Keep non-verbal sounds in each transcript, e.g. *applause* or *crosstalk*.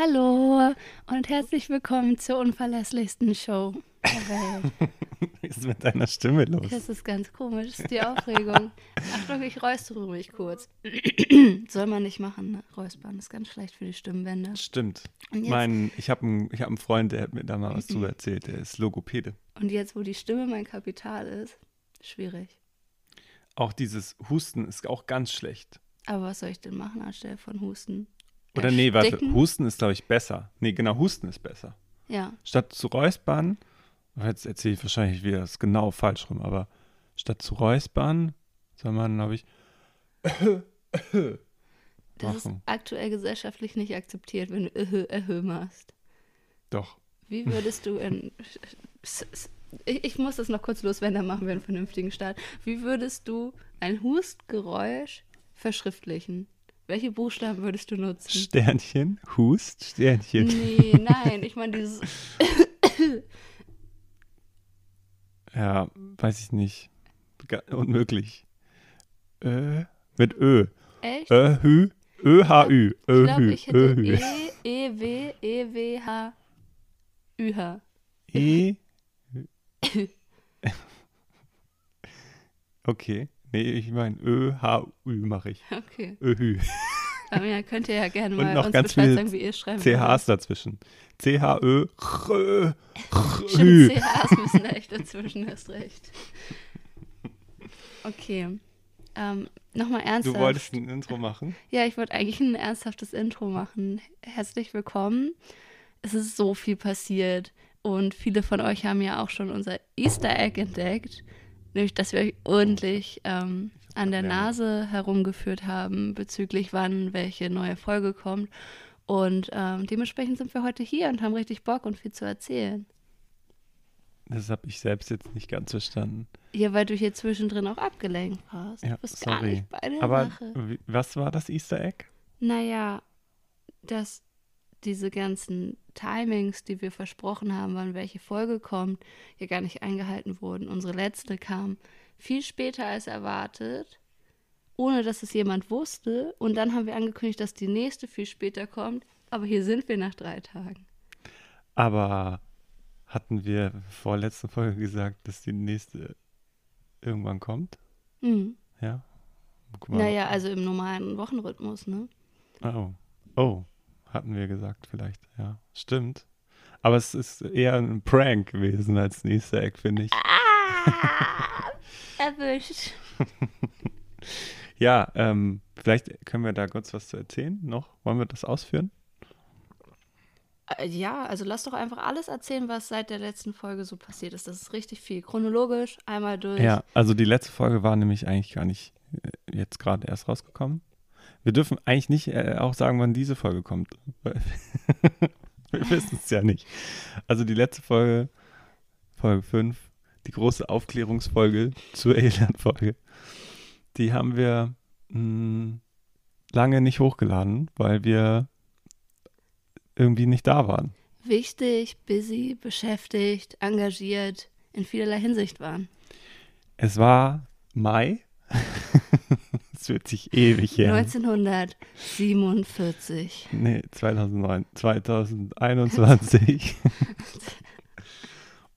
Hallo und herzlich willkommen zur unverlässlichsten Show der Welt. Was *laughs* ist mit deiner Stimme los? Das ist ganz komisch, das ist die Aufregung. *laughs* Achtung, ich räustere mich kurz. *clears throat* Soll man nicht machen, ne? Räuspern ist ganz schlecht für die Stimmbänder. Stimmt. Mein, ich habe einen, ich hab einen Freund, der hat mir da mal was drüber *clears throat* erzählt, der ist Logopäde. Und jetzt, wo die Stimme mein Kapital ist, schwierig. Auch dieses Husten ist auch ganz schlecht. Aber was soll ich denn machen anstelle von Husten? Oder nee, warte? Husten ist, glaube ich, besser. Nee, genau, Husten ist besser. Ja, Statt zu räuspern, jetzt erzähle ich wahrscheinlich wieder das genau falsch rum, aber statt zu räuspern soll man, glaube ich, das ist Machen. aktuell gesellschaftlich nicht akzeptiert, wenn du öhö, öhö machst. doch. Wie würdest du in. Ich, ich muss das noch kurz loswerden, dann machen wir einen vernünftigen Start. Wie würdest du ein Hustgeräusch verschriftlichen? Welche Buchstaben würdest du nutzen? Sternchen, Hust, Sternchen. Nee, nein, ich meine dieses. *laughs* Ja, weiß ich nicht. Unmöglich. Ö, mit Ö. Echt? Ö, Hü, Ö, H, Ü. Ö, Hü, ich Ö, Hü. E, E, W, E, W, H, Ü, H. E. *laughs* Okay. Nee, ich meine Ö, H, Ü mache ich. Okay. Ö, Hü. Ja, könnt ihr ja gerne Und mal noch uns ganz Bescheid sagen, wie ihr es schreiben CHs dazwischen. C, H, Ö, Ch, Ö, Ch, Stimmt. CHs müssen da echt dazwischen, hast recht. Okay. Ähm, Nochmal Du ernsthaft. wolltest ein Intro machen? Ja, ich wollte eigentlich ein ernsthaftes Intro machen. Herzlich willkommen. Es ist so viel passiert und viele von euch haben ja auch schon unser Easter Egg entdeckt, nämlich dass wir euch ordentlich ähm, an der. Nase herumgeführt haben bezüglich wann welche neue Folge kommt. Und ähm, dementsprechend sind wir heute hier und haben richtig Bock und viel zu erzählen. Das habe ich selbst jetzt nicht ganz verstanden. Ja, weil du hier zwischendrin auch abgelenkt warst. Ja, du bist gar sorry. nicht bei der Aber Sache. was war das Easter Egg? Naja, dass diese ganzen Timings, die wir versprochen haben, wann welche Folge kommt, ja gar nicht eingehalten wurden. Unsere letzte kam viel später als erwartet, ohne dass es jemand wusste. Und dann haben wir angekündigt, dass die nächste viel später kommt. Aber hier sind wir nach drei Tagen. Aber hatten wir vor letzter Folge gesagt, dass die nächste irgendwann kommt? Mhm. Ja. Naja, also im normalen Wochenrhythmus, ne? Oh. Oh. Hatten wir gesagt, vielleicht. Ja. Stimmt. Aber es ist eher ein Prank gewesen als ein Easter Egg, finde ich. Ah, erwischt. *laughs* Ja, ähm, vielleicht können wir da kurz was zu erzählen noch. Wollen wir das ausführen? Äh, Ja, also lass doch einfach alles erzählen, was seit der letzten Folge so passiert ist. Das ist richtig viel. Chronologisch einmal durch. Ja, also die letzte Folge war nämlich eigentlich gar nicht äh, jetzt gerade erst rausgekommen. Wir dürfen eigentlich nicht äh, auch sagen, wann diese Folge kommt. *laughs* Wir wissen es ja nicht. Also die letzte Folge, Folge 5, die große Aufklärungsfolge zur Alien-Folge, die haben wir mh, lange nicht hochgeladen, weil wir irgendwie nicht da waren. Wichtig, busy, beschäftigt, engagiert, in vielerlei Hinsicht waren. Es war Mai. *laughs* Es fühlt sich ewig her. 1947. Nee, 2009, 2021. *laughs* *laughs*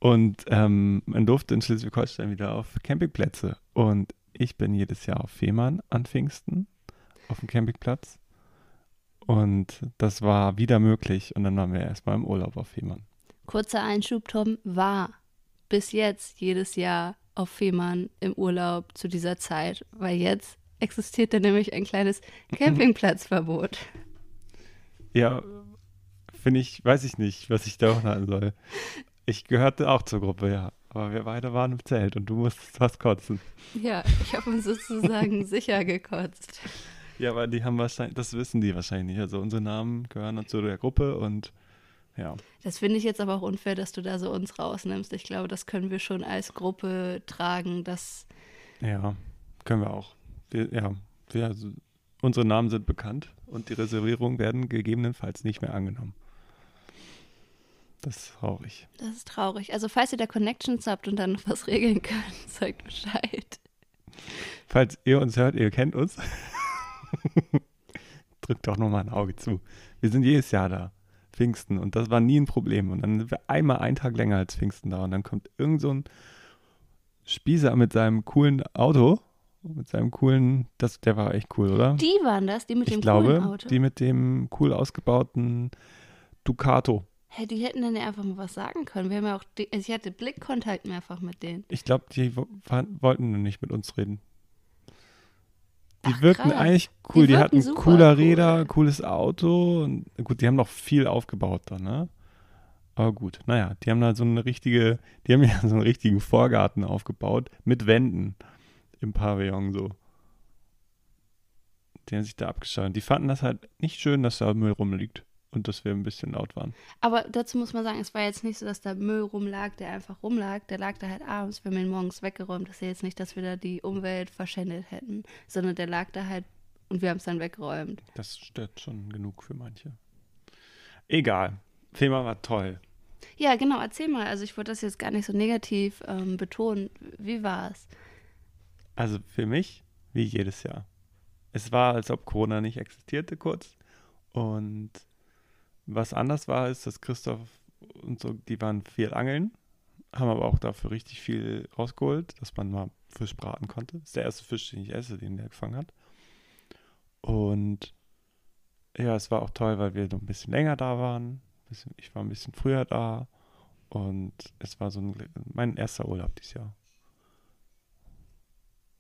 und ähm, man durfte in Schleswig-Holstein wieder auf Campingplätze. Und ich bin jedes Jahr auf Fehmarn an Pfingsten auf dem Campingplatz. Und das war wieder möglich. Und dann waren wir erstmal im Urlaub auf Fehmarn. Kurzer Einschub, Tom war bis jetzt jedes Jahr auf Fehmarn im Urlaub zu dieser Zeit, weil jetzt existiert da nämlich ein kleines *laughs* Campingplatzverbot. Ja, finde ich, weiß ich nicht, was ich da machen soll. *laughs* Ich gehörte auch zur Gruppe, ja. Aber wir beide waren im Zelt und du musstest was kotzen. Ja, ich habe uns sozusagen *laughs* sicher gekotzt. Ja, aber die haben wahrscheinlich, das wissen die wahrscheinlich nicht. Also unsere Namen gehören dann zu der Gruppe und ja. Das finde ich jetzt aber auch unfair, dass du da so uns rausnimmst. Ich glaube, das können wir schon als Gruppe tragen, dass Ja, können wir auch. Wir, ja, wir, also, unsere Namen sind bekannt und die Reservierungen werden gegebenenfalls nicht mehr angenommen. Das ist traurig. das ist traurig. Also falls ihr da Connections habt und dann noch was regeln könnt, *laughs* sagt Bescheid. Falls ihr uns hört, ihr kennt uns, *laughs* drückt doch noch mal ein Auge zu. Wir sind jedes Jahr da. Pfingsten und das war nie ein Problem. Und dann sind wir einmal einen Tag länger als Pfingsten da und dann kommt irgend so ein Spießer mit seinem coolen Auto, mit seinem coolen, das, der war echt cool, oder? Die waren das, die mit ich dem glaube, coolen Auto. die mit dem cool ausgebauten Ducato. Hey, die hätten dann ja einfach mal was sagen können. Wir haben ja auch, die, also ich hatte Blickkontakt mehrfach mit denen. Ich glaube, die waren- wollten nur nicht mit uns reden. Die Ach, wirkten krass. eigentlich cool. Die Die, hatten cooler cool. Räder, cooles Auto. Und gut, die haben noch viel aufgebaut da, ne? Aber gut, naja, die haben da so eine richtige, die haben *laughs* ja so einen richtigen Vorgarten aufgebaut mit Wänden im Pavillon so. Die haben sich da abgeschaut. Die fanden das halt nicht schön, dass da Müll rumliegt und dass wir ein bisschen laut waren. Aber dazu muss man sagen, es war jetzt nicht so, dass da Müll rumlag, der einfach rumlag. Der lag da halt abends. Wir haben ihn morgens weggeräumt. Das ist ja jetzt nicht, dass wir da die Umwelt verschändet hätten, sondern der lag da halt und wir haben es dann weggeräumt. Das stört schon genug für manche. Egal. Thema war toll. Ja, genau. Erzähl mal. Also ich wollte das jetzt gar nicht so negativ ähm, betonen. Wie war es? Also für mich, wie jedes Jahr. Es war, als ob Corona nicht existierte kurz. Und was anders war, ist, dass Christoph und so, die waren viel angeln, haben aber auch dafür richtig viel rausgeholt, dass man mal Fisch braten konnte. Das ist der erste Fisch, den ich esse, den der gefangen hat. Und ja, es war auch toll, weil wir noch ein bisschen länger da waren. Ich war ein bisschen früher da. Und es war so ein, mein erster Urlaub dieses Jahr.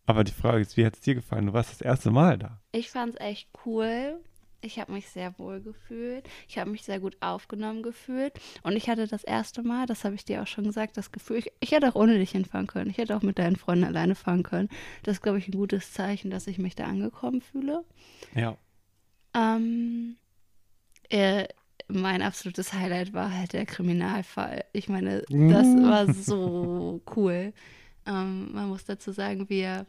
Aber die Frage ist, wie hat es dir gefallen? Du warst das erste Mal da. Ich fand es echt cool. Ich habe mich sehr wohl gefühlt. Ich habe mich sehr gut aufgenommen gefühlt. Und ich hatte das erste Mal, das habe ich dir auch schon gesagt, das Gefühl, ich, ich hätte auch ohne dich hinfahren können. Ich hätte auch mit deinen Freunden alleine fahren können. Das ist, glaube ich, ein gutes Zeichen, dass ich mich da angekommen fühle. Ja. Ähm, äh, mein absolutes Highlight war halt der Kriminalfall. Ich meine, das war *laughs* so cool. Ähm, man muss dazu sagen, wir,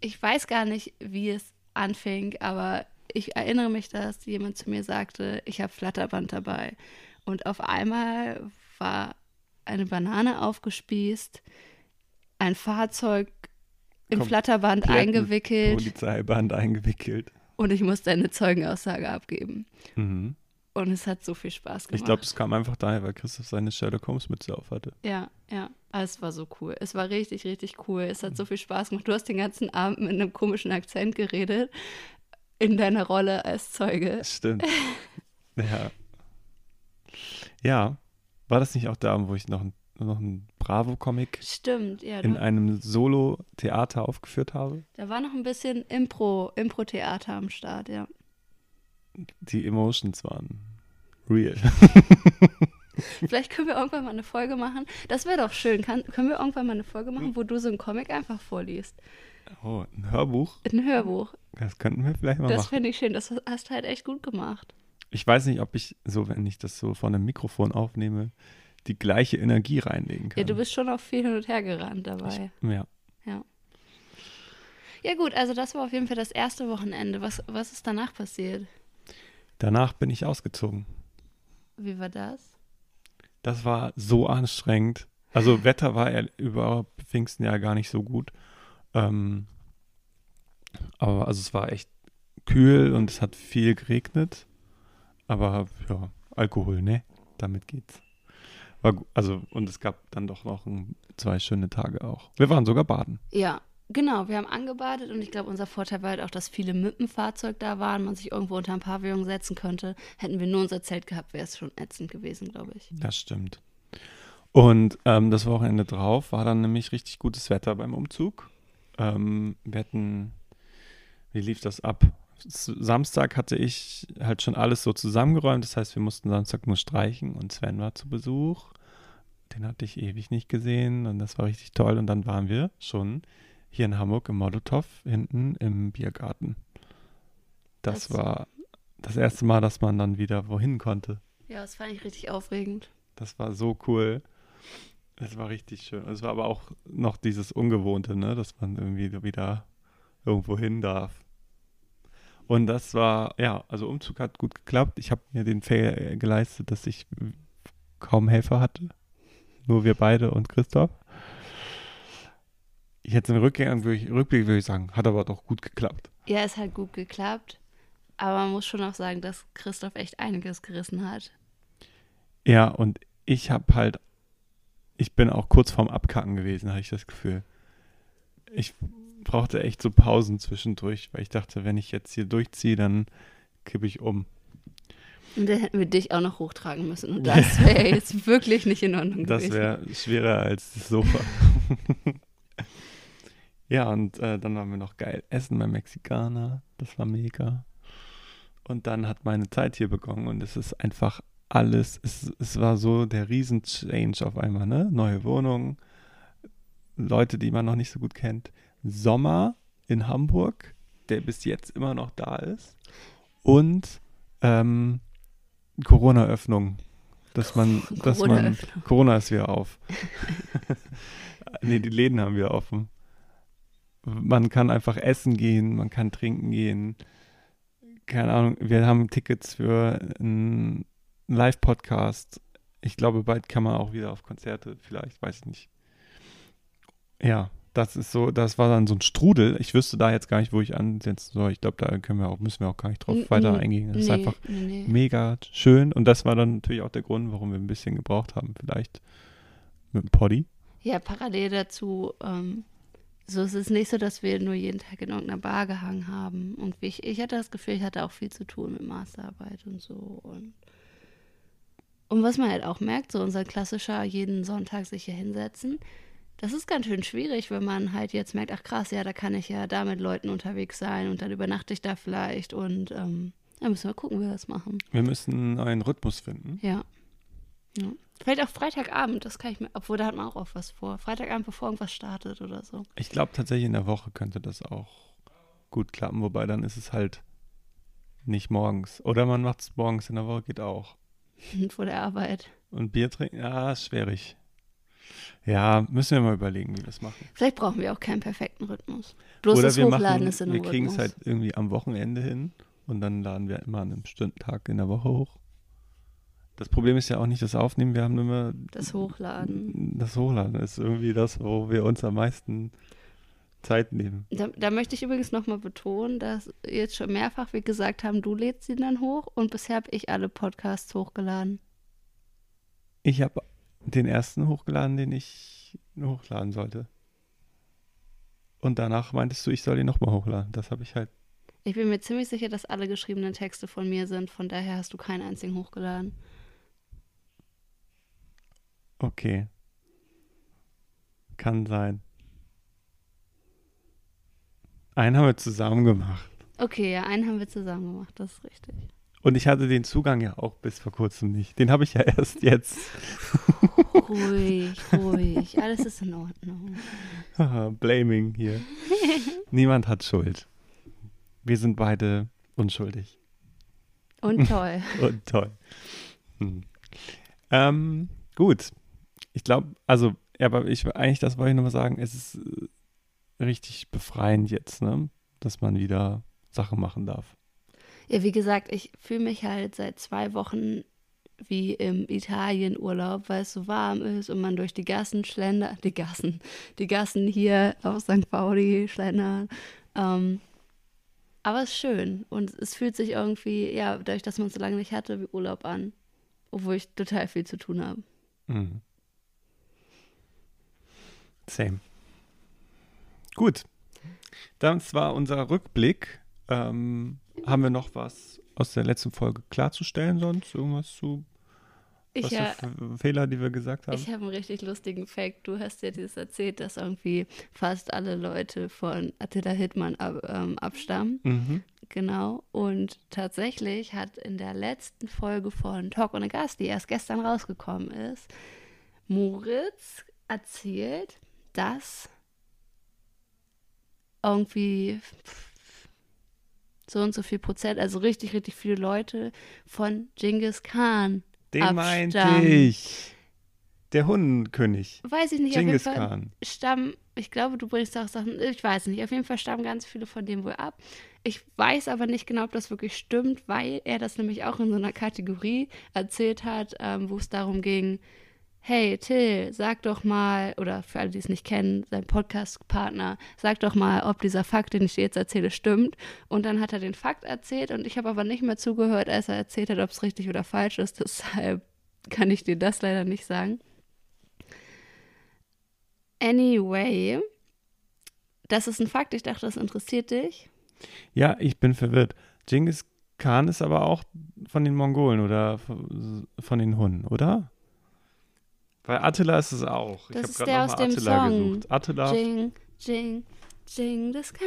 ich weiß gar nicht, wie es anfing, aber ich erinnere mich, dass jemand zu mir sagte, ich habe Flatterband dabei. Und auf einmal war eine Banane aufgespießt, ein Fahrzeug im Komplett Flatterband eingewickelt Polizeiband eingewickelt. und ich musste eine Zeugenaussage abgeben. Mhm. Und es hat so viel Spaß gemacht. Ich glaube, es kam einfach daher, weil Christoph seine Sherlock Holmes Mütze auf hatte. Ja, ja. Aber es war so cool. Es war richtig, richtig cool. Es hat so viel Spaß gemacht. Du hast den ganzen Abend mit einem komischen Akzent geredet. In deiner Rolle als Zeuge. Stimmt. *laughs* ja. Ja. War das nicht auch der Abend, wo ich noch, ein, noch einen Bravo-Comic Stimmt, ja. in einem Solo-Theater aufgeführt habe? da war noch ein bisschen Impro, Impro-Theater am Start, ja. Die Emotions waren real. *laughs* Vielleicht können wir irgendwann mal eine Folge machen. Das wäre doch schön. Kann, können wir irgendwann mal eine Folge Hm. machen, wo du so einen Comic einfach vorliest? Oh, ein Hörbuch? Ein Hörbuch. Das könnten wir vielleicht mal Das machen. finde ich schön. Das hast du halt echt gut gemacht. Ich weiß nicht, ob ich so, wenn ich das so von einem Mikrofon aufnehme, die gleiche Energie reinlegen kann. Ja, du bist schon auch viel hin und her gerannt dabei. Ja. Ja gut, also das war auf jeden Fall das erste Wochenende. Was, was ist danach passiert? Danach bin ich ausgezogen. Wie war das? Das war so anstrengend. Also Wetter war ja über Pfingsten ja gar nicht so gut. Ähm, aber also es war echt kühl und es hat viel geregnet. Aber ja, Alkohol, ne? Damit geht's. War, also, und es gab dann doch noch ein, zwei schöne Tage auch. Wir waren sogar baden. Ja, genau. Wir haben angebadet und ich glaube, unser Vorteil war halt auch, dass viele mit dem Fahrzeug da waren, man sich irgendwo unter ein Pavillon setzen könnte. Hätten wir nur unser Zelt gehabt, wäre es schon ätzend gewesen, glaube ich. Das stimmt. Und ähm, das Wochenende drauf war dann nämlich richtig gutes Wetter beim Umzug. Ähm, wir hatten, wie lief das ab? Samstag hatte ich halt schon alles so zusammengeräumt. Das heißt, wir mussten Samstag nur streichen und Sven war zu Besuch. Den hatte ich ewig nicht gesehen und das war richtig toll. Und dann waren wir schon hier in Hamburg im Molotow hinten im Biergarten. Das, Das- war das erste Mal, dass man dann wieder wohin konnte. Ja, das fand ich richtig aufregend. Das war so cool. Es war richtig schön. Es war aber auch noch dieses Ungewohnte, ne, dass man irgendwie wieder irgendwo hin darf. Und das war, ja, also Umzug hat gut geklappt. Ich habe mir den Fail geleistet, dass ich kaum Helfer hatte. Nur wir beide und Christoph. Jetzt im Rückblick würde ich, Rückblick würde ich sagen, hat aber doch gut geklappt. Ja, es hat gut geklappt. Aber man muss schon auch sagen, dass Christoph echt einiges gerissen hat. Ja, und ich habe halt, ich bin auch kurz vorm Abkacken gewesen, habe ich das Gefühl. Ich brauchte echt so Pausen zwischendurch, weil ich dachte, wenn ich jetzt hier durchziehe, dann kippe ich um. Und dann hätten wir dich auch noch hochtragen müssen. Und *laughs* das wäre jetzt wirklich nicht in Ordnung Das gewesen. wäre schwerer als das Sofa. *laughs* ja, und äh, dann waren wir noch geil essen beim Mexikaner. Das war mega. Und dann hat meine Zeit hier begonnen und es ist einfach alles, es, es war so der Riesen-Change auf einmal, ne? Neue Wohnung, Leute, die man noch nicht so gut kennt. Sommer in Hamburg, der bis jetzt immer noch da ist. Und ähm, Corona-Öffnung. Dass man, *laughs* dass man. Corona ist wieder auf. *laughs* nee, die Läden haben wir offen. Man kann einfach essen gehen, man kann trinken gehen. Keine Ahnung, wir haben Tickets für einen Live-Podcast. Ich glaube, bald kann man auch wieder auf Konzerte, vielleicht, weiß ich nicht. Ja, das ist so, das war dann so ein Strudel. Ich wüsste da jetzt gar nicht, wo ich ansetzen soll. Ich glaube, da können wir auch, müssen wir auch gar nicht drauf N- weiter eingehen. Das ist nee, einfach nee, mega schön. Und das war dann natürlich auch der Grund, warum wir ein bisschen gebraucht haben, vielleicht mit dem Poddy. Ja, parallel dazu, ähm, so ist es nicht so, dass wir nur jeden Tag in irgendeiner Bar gehangen haben. Und ich, ich hatte das Gefühl, ich hatte auch viel zu tun mit Masterarbeit und so. Und, und was man halt auch merkt, so unser klassischer jeden Sonntag sich hier hinsetzen, das ist ganz schön schwierig, wenn man halt jetzt merkt, ach krass, ja, da kann ich ja da mit Leuten unterwegs sein und dann übernachte ich da vielleicht und ähm, dann müssen wir gucken, wie wir das machen. Wir müssen einen Rhythmus finden. Ja. ja. Vielleicht auch Freitagabend, das kann ich mir, obwohl da hat man auch oft was vor. Freitagabend, bevor irgendwas startet oder so. Ich glaube tatsächlich in der Woche könnte das auch gut klappen, wobei dann ist es halt nicht morgens. Oder man macht es morgens in der Woche, geht auch. *laughs* vor der Arbeit. Und Bier trinken, ja, ist schwierig. Ja, müssen wir mal überlegen, wie wir das machen. Vielleicht brauchen wir auch keinen perfekten Rhythmus. Bloß Oder das wir Hochladen machen, ist in wir einem kriegen es halt irgendwie am Wochenende hin und dann laden wir immer an einem bestimmten Tag in der Woche hoch. Das Problem ist ja auch nicht das Aufnehmen, wir haben immer Das Hochladen. das Hochladen ist irgendwie das, wo wir uns am meisten Zeit nehmen. Da, da möchte ich übrigens nochmal betonen, dass jetzt schon mehrfach wir gesagt haben, du lädst sie dann hoch und bisher habe ich alle Podcasts hochgeladen. Ich habe den ersten hochgeladen, den ich hochladen sollte. Und danach meintest du, ich soll ihn nochmal hochladen. Das habe ich halt. Ich bin mir ziemlich sicher, dass alle geschriebenen Texte von mir sind, von daher hast du keinen einzigen hochgeladen. Okay. Kann sein. Einen haben wir zusammen gemacht. Okay, ja, einen haben wir zusammen gemacht, das ist richtig. Und ich hatte den Zugang ja auch bis vor kurzem nicht. Den habe ich ja *laughs* erst jetzt. Ruhig, ruhig, alles ist in Ordnung. Blaming hier. Niemand hat Schuld. Wir sind beide unschuldig. Und toll. *laughs* Und toll. Hm. Ähm, gut. Ich glaube, also, ja, aber ich eigentlich, das wollte ich nochmal sagen, es ist äh, richtig befreiend jetzt, ne? Dass man wieder Sachen machen darf. Ja, wie gesagt, ich fühle mich halt seit zwei Wochen wie im Italienurlaub, weil es so warm ist und man durch die Gassen schlendert, die Gassen, die Gassen hier auf St. Pauli schlendern. Ähm, aber es ist schön und es fühlt sich irgendwie, ja, dadurch, dass man es so lange nicht hatte, wie Urlaub an. Obwohl ich total viel zu tun habe. Mhm. Same. Gut. Das war unser Rückblick. Ähm, haben wir noch was aus der letzten Folge klarzustellen sonst? Irgendwas zu Ich, was ja, Fehler, die wir gesagt haben? ich habe einen richtig lustigen Fact. Du hast ja dieses erzählt, dass irgendwie fast alle Leute von Attila Hildmann ab, ähm, abstammen. mhm. Genau. Und tatsächlich hat in der letzten Folge von Talk ohne Gast, die erst gestern rausgekommen ist, Moritz erzählt, dass irgendwie so und so viel Prozent, also richtig, richtig viele Leute von Genghis Khan. Den meinte ich. Der Hundenkönig. Weiß ich nicht, Genghis auf jeden Fall Khan. stammen, ich glaube, du bringst auch Sachen, ich weiß nicht, auf jeden Fall stammen ganz viele von dem wohl ab. Ich weiß aber nicht genau, ob das wirklich stimmt, weil er das nämlich auch in so einer Kategorie erzählt hat, ähm, wo es darum ging, hey Till, sag doch mal, oder für alle, die es nicht kennen, sein Podcast-Partner, sag doch mal, ob dieser Fakt, den ich dir jetzt erzähle, stimmt. Und dann hat er den Fakt erzählt und ich habe aber nicht mehr zugehört, als er erzählt hat, ob es richtig oder falsch ist. *laughs* Deshalb kann ich dir das leider nicht sagen. Anyway, das ist ein Fakt. Ich dachte, das interessiert dich. Ja, ich bin verwirrt. Genghis Khan ist aber auch von den Mongolen oder von den Hunnen, oder? Weil Attila ist es auch. Das ich ist habe gerade nochmal Attila Song. gesucht. Attila. Jing, jing, jing, das kann.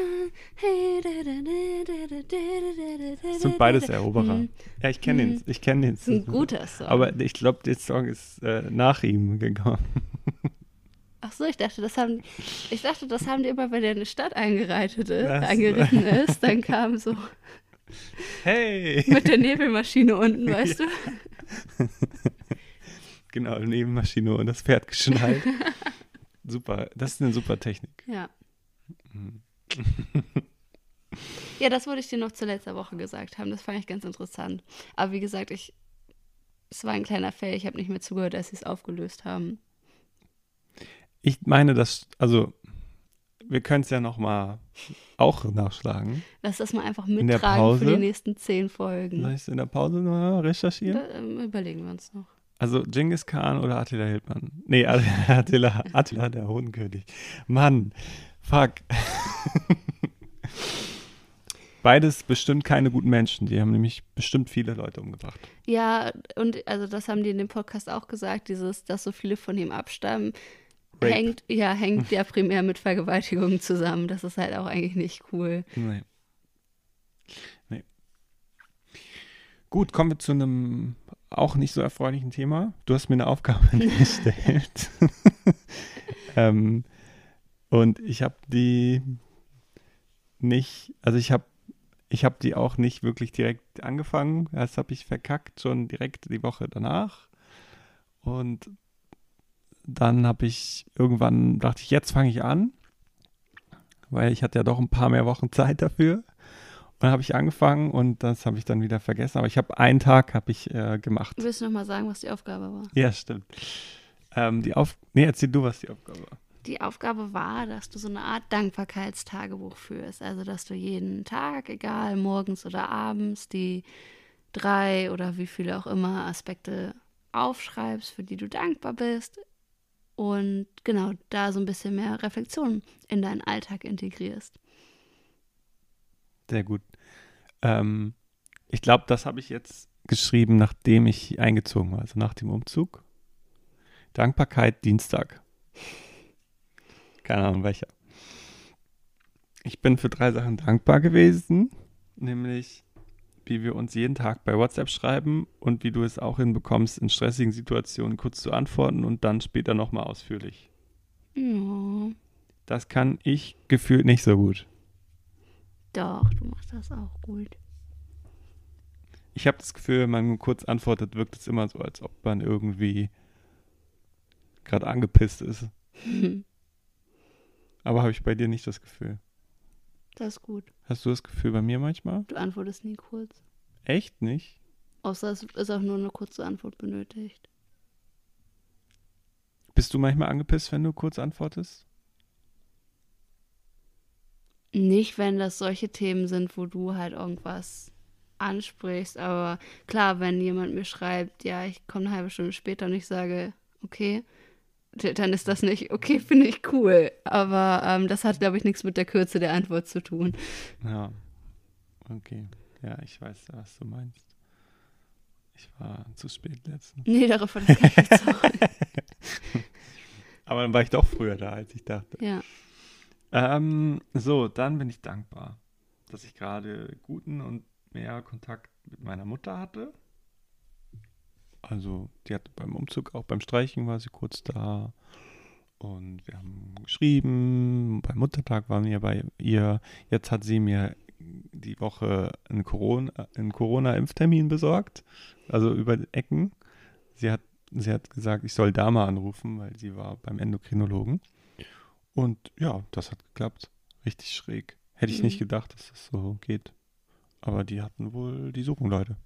Das sind beides Eroberer. Hm, Ja, ich kenne den. Ich kenne den. Das ist ein guter Song. Aber ich glaube, der Song ist äh, nach ihm gekommen. Ach so, ich dachte, das haben, ich dachte, das haben die immer, wenn der in eine Stadt eingereitet ist, Das- eingeritten ist, dann kam so Hey! mit der Nebelmaschine unten, weißt du? Genau, Nebenmaschine und das Pferd geschnallt. *laughs* super, das ist eine super Technik. Ja. Mhm. Ja, das wollte ich dir noch zur letzten Woche gesagt haben. Das fand ich ganz interessant. Aber wie gesagt, ich, es war ein kleiner Fail. Ich habe nicht mehr zugehört, als sie es aufgelöst haben. Ich meine, das, also, wir können es ja nochmal auch nachschlagen. Lass das mal einfach der mittragen für die nächsten zehn Folgen. Soll ich es in der Pause mal recherchieren? Da, ähm, überlegen wir uns noch. Also Genghis Khan oder Attila Hildmann? Nee, *laughs* Attila, Attila der Hodenkönig. Mann, fuck. *laughs* Beides bestimmt keine guten Menschen. Die haben nämlich bestimmt viele Leute umgebracht. Ja, und also das haben die in dem Podcast auch gesagt, dieses, dass so viele von ihm abstammen, Rape. hängt, ja, hängt *laughs* ja primär mit Vergewaltigungen zusammen. Das ist halt auch eigentlich nicht cool. Nee. Nee. Gut, kommen wir zu einem auch nicht so erfreulichen Thema. Du hast mir eine Aufgabe *laughs* gestellt. *laughs* ähm, und ich habe die nicht, also ich habe ich habe die auch nicht wirklich direkt angefangen. Das habe ich verkackt, schon direkt die Woche danach. Und dann habe ich irgendwann, dachte ich, jetzt fange ich an, weil ich hatte ja doch ein paar mehr Wochen Zeit dafür. Und dann habe ich angefangen und das habe ich dann wieder vergessen. Aber ich habe einen Tag habe ich äh, gemacht. Willst du noch mal sagen, was die Aufgabe war? Ja, stimmt. Ähm, die Auf nee, erzähl du, was die Aufgabe war. Die Aufgabe war, dass du so eine Art Dankbarkeitstagebuch führst. Also, dass du jeden Tag, egal morgens oder abends, die drei oder wie viele auch immer Aspekte aufschreibst, für die du dankbar bist. Und genau, da so ein bisschen mehr Reflexion in deinen Alltag integrierst. Sehr gut. Ähm, ich glaube, das habe ich jetzt geschrieben, nachdem ich eingezogen war, also nach dem Umzug. Dankbarkeit Dienstag. Keine Ahnung welcher. Ich bin für drei Sachen dankbar gewesen, nämlich wie wir uns jeden Tag bei WhatsApp schreiben und wie du es auch hinbekommst, in stressigen Situationen kurz zu antworten und dann später nochmal ausführlich. Ja, Das kann ich gefühlt nicht so gut. Doch, du machst das auch gut. Ich habe das Gefühl, wenn man kurz antwortet, wirkt es immer so, als ob man irgendwie gerade angepisst ist. *laughs* Aber habe ich bei dir nicht das Gefühl. Das ist gut. Hast du das Gefühl bei mir manchmal? Du antwortest nie kurz. Echt nicht? Außer es ist auch nur eine kurze Antwort benötigt. Bist du manchmal angepisst, wenn du kurz antwortest? Nicht, wenn das solche Themen sind, wo du halt irgendwas ansprichst, aber klar, wenn jemand mir schreibt, ja, ich komme eine halbe Stunde später und ich sage, okay, dann ist das nicht, okay, finde ich cool. Aber ähm, das hat, glaube ich, nichts mit der Kürze der Antwort zu tun. Ja. Okay. Ja, ich weiß, was du meinst. Ich war zu spät letztens. Nee, darauf hat es gar nicht *laughs* zurück. Aber dann war ich doch früher da, als ich dachte. Ja. Ähm, so, dann bin ich dankbar, dass ich gerade guten und mehr Kontakt mit meiner Mutter hatte. Also, die hatte beim Umzug, auch beim Streichen war sie kurz da. Und wir haben geschrieben. Beim Muttertag waren wir bei ihr. Jetzt hat sie mir die Woche einen Corona- Corona-Impftermin besorgt. Also über Ecken. Sie hat, sie hat gesagt, ich soll da mal anrufen, weil sie war beim Endokrinologen. Und ja, das hat geklappt. Richtig schräg. Hätte ich nicht Mhm. gedacht, dass das so geht. Aber die hatten wohl, die suchen Leute.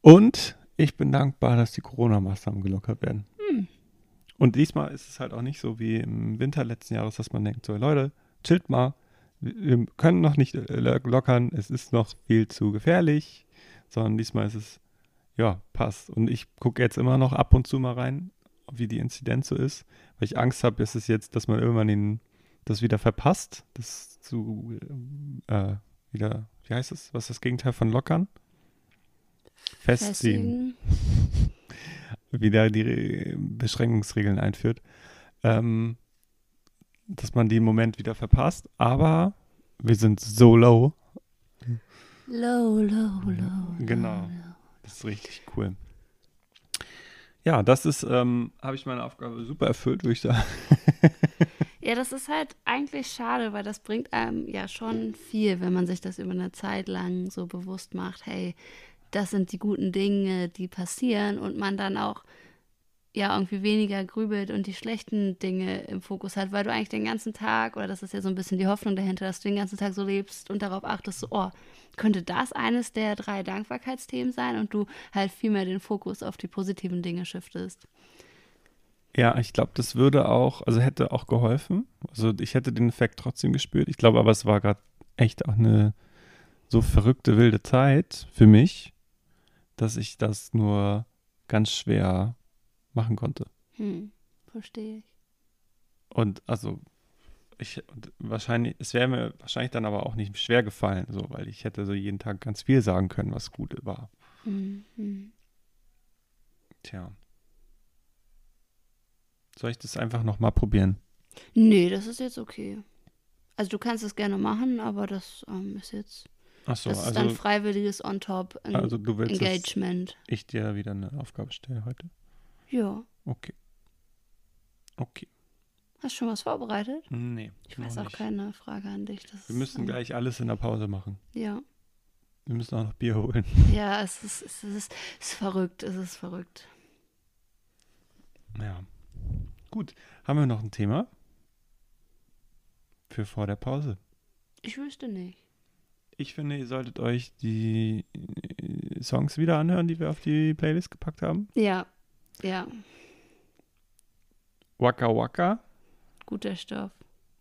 Und ich bin dankbar, dass die Corona-Maßnahmen gelockert werden. Hm. Und diesmal ist es halt auch nicht so wie im Winter letzten Jahres, dass man denkt, so Leute, chillt mal, wir können noch nicht äh, lo- lockern, es ist noch viel zu gefährlich, sondern diesmal ist es, ja, passt. Und ich gucke jetzt immer noch ab und zu mal rein, wie die Inzidenz so ist, weil ich Angst habe, ist es jetzt, dass man irgendwann den, das wieder verpasst, das zu, äh, wieder, wie heißt es, was ist das Gegenteil von lockern? Festziehen. Festigen. *laughs* wieder die Re- Beschränkungsregeln einführt, ähm, dass man die im Moment wieder verpasst. Aber wir sind so low. Low, low, low. Genau. low, low. Das ist richtig cool. Ja, das ist, ähm, habe ich meine Aufgabe super erfüllt, würde ich sagen. *laughs* Ja, das ist halt eigentlich schade, weil das bringt einem ja schon viel, wenn man sich das über eine Zeit lang so bewusst macht, hey, das sind die guten Dinge, die passieren und man dann auch ja irgendwie weniger grübelt und die schlechten Dinge im Fokus hat, weil du eigentlich den ganzen Tag, oder das ist ja so ein bisschen die Hoffnung dahinter, dass du den ganzen Tag so lebst und darauf achtest, so, oh, könnte das eines der drei Dankbarkeitsthemen sein und du halt viel mehr den Fokus auf die positiven Dinge shiftest. Ja, ich glaube, das würde auch, also hätte auch geholfen. Also ich hätte den Effekt trotzdem gespürt. Ich glaube aber, es war gerade echt auch eine so verrückte, wilde Zeit für mich, dass ich das nur ganz schwer machen konnte. Hm, verstehe ich. Und also ich wahrscheinlich, es wäre mir wahrscheinlich dann aber auch nicht schwer gefallen, so, weil ich hätte so jeden Tag ganz viel sagen können, was gut war. Hm, hm. Tja. Soll ich das einfach nochmal probieren? Nee, das ist jetzt okay. Also du kannst es gerne machen, aber das ähm, ist jetzt, Achso, das ist also, dann freiwilliges on top en also du willst, Engagement. ich dir wieder eine Aufgabe stelle heute? Ja. Okay. Okay. Hast du schon was vorbereitet? Nee. Ich weiß auch nicht. keine Frage an dich. Das Wir ist, müssen ähm, gleich alles in der Pause machen. Ja. Wir müssen auch noch Bier holen. *laughs* Ja, es ist, es ist, es ist verrückt, es ist verrückt. Ja. Gut. Haben wir noch ein Thema? Für vor der Pause. Ich wüsste nicht. Ich finde, ihr solltet euch die äh, Songs wieder anhören, die wir auf die Playlist gepackt haben. Ja, ja, Waka Waka guter Stoff.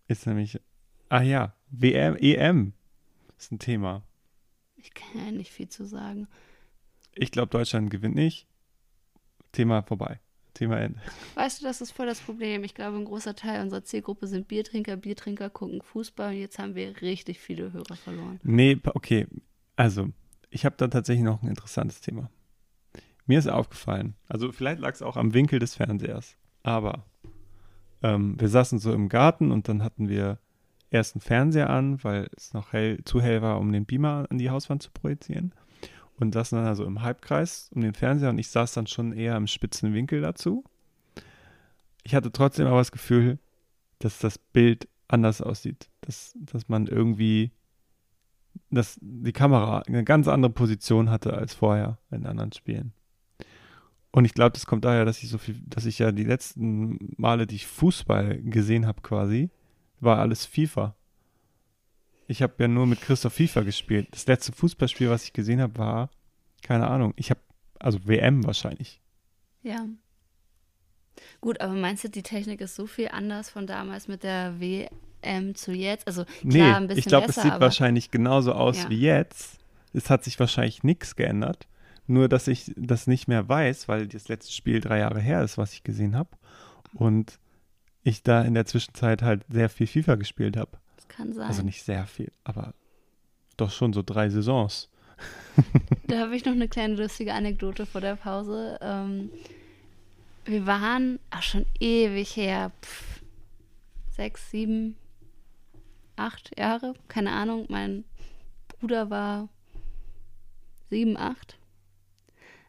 ist nämlich, ah ja, WM, EM ist ein Thema. Ich kann ja nicht viel zu sagen. Ich glaube, Deutschland gewinnt nicht. Thema vorbei. Thema Ende. Weißt du, das ist voll das Problem. Ich glaube, ein großer Teil unserer Zielgruppe sind Biertrinker. Biertrinker gucken Fußball und jetzt haben wir richtig viele Hörer verloren. Nee, okay. Also, ich habe da tatsächlich noch ein interessantes Thema. Mir ist aufgefallen, also vielleicht lag es auch am Winkel des Fernsehers, aber ähm, wir saßen so im Garten und dann hatten wir erst einen Fernseher an, weil es noch hell, zu hell war, um den Beamer an die Hauswand zu projizieren. Und saßen dann also im Halbkreis um den Fernseher und ich saß dann schon eher im spitzen Winkel dazu. Ich hatte trotzdem aber das Gefühl, dass das Bild anders aussieht. Dass, dass man irgendwie dass die Kamera eine ganz andere Position hatte als vorher in anderen Spielen. Und ich glaube, das kommt daher, dass ich so viel, dass ich ja die letzten Male, die ich Fußball gesehen habe, quasi, war alles FIFA. Ich habe ja nur mit Christoph FIFA gespielt. Das letzte Fußballspiel, was ich gesehen habe, war, keine Ahnung, ich habe, also WM wahrscheinlich. Ja. Gut, aber meinst du, die Technik ist so viel anders von damals mit der WM zu jetzt? Also klar, Nee, ein bisschen ich glaube, es sieht wahrscheinlich genauso aus Ja. wie jetzt. Es hat sich wahrscheinlich nichts geändert. Nur, dass ich das nicht mehr weiß, weil das letzte Spiel drei Jahre her ist, was ich gesehen habe. Und ich da in der Zwischenzeit halt sehr viel FIFA gespielt habe. das kann sein. Also nicht sehr viel, aber doch schon so drei Saisons. *laughs* Da habe ich noch eine kleine lustige Anekdote vor der Pause. Ähm, wir waren ach, schon ewig her, pff, sechs, sieben, acht Jahre, keine Ahnung. Mein Bruder war sieben, acht.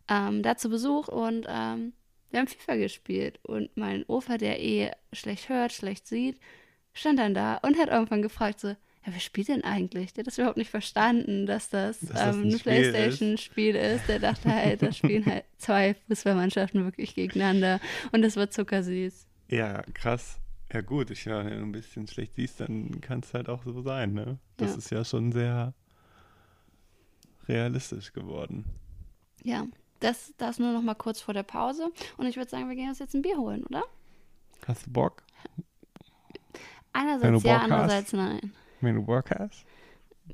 Ähm, da zu Besuch und ähm, wir haben FIFA gespielt. Und mein Opa, der eh schlecht hört, schlecht sieht, stand dann da und hat irgendwann gefragt so, ja, wer spielt denn eigentlich? Der hat das überhaupt nicht verstanden, dass das, Dass das ähm, ein ein Spiel ist. Playstation-Spiel ist. Der dachte halt, da spielen halt *laughs* zwei Fußballmannschaften wirklich gegeneinander. Und das war zuckersüß. Ja, krass. Ja gut, ich wenn du ein bisschen schlecht siehst, dann kann es halt auch so sein, ne? Das Ja. ist ja schon sehr realistisch geworden. Ja, das, das nur noch mal kurz vor der Pause. Und ich würde sagen, wir gehen uns jetzt ein Bier holen, oder? Hast du Bock, Einerseits ja, Bock hast. andererseits nein. wenn du Bock hast?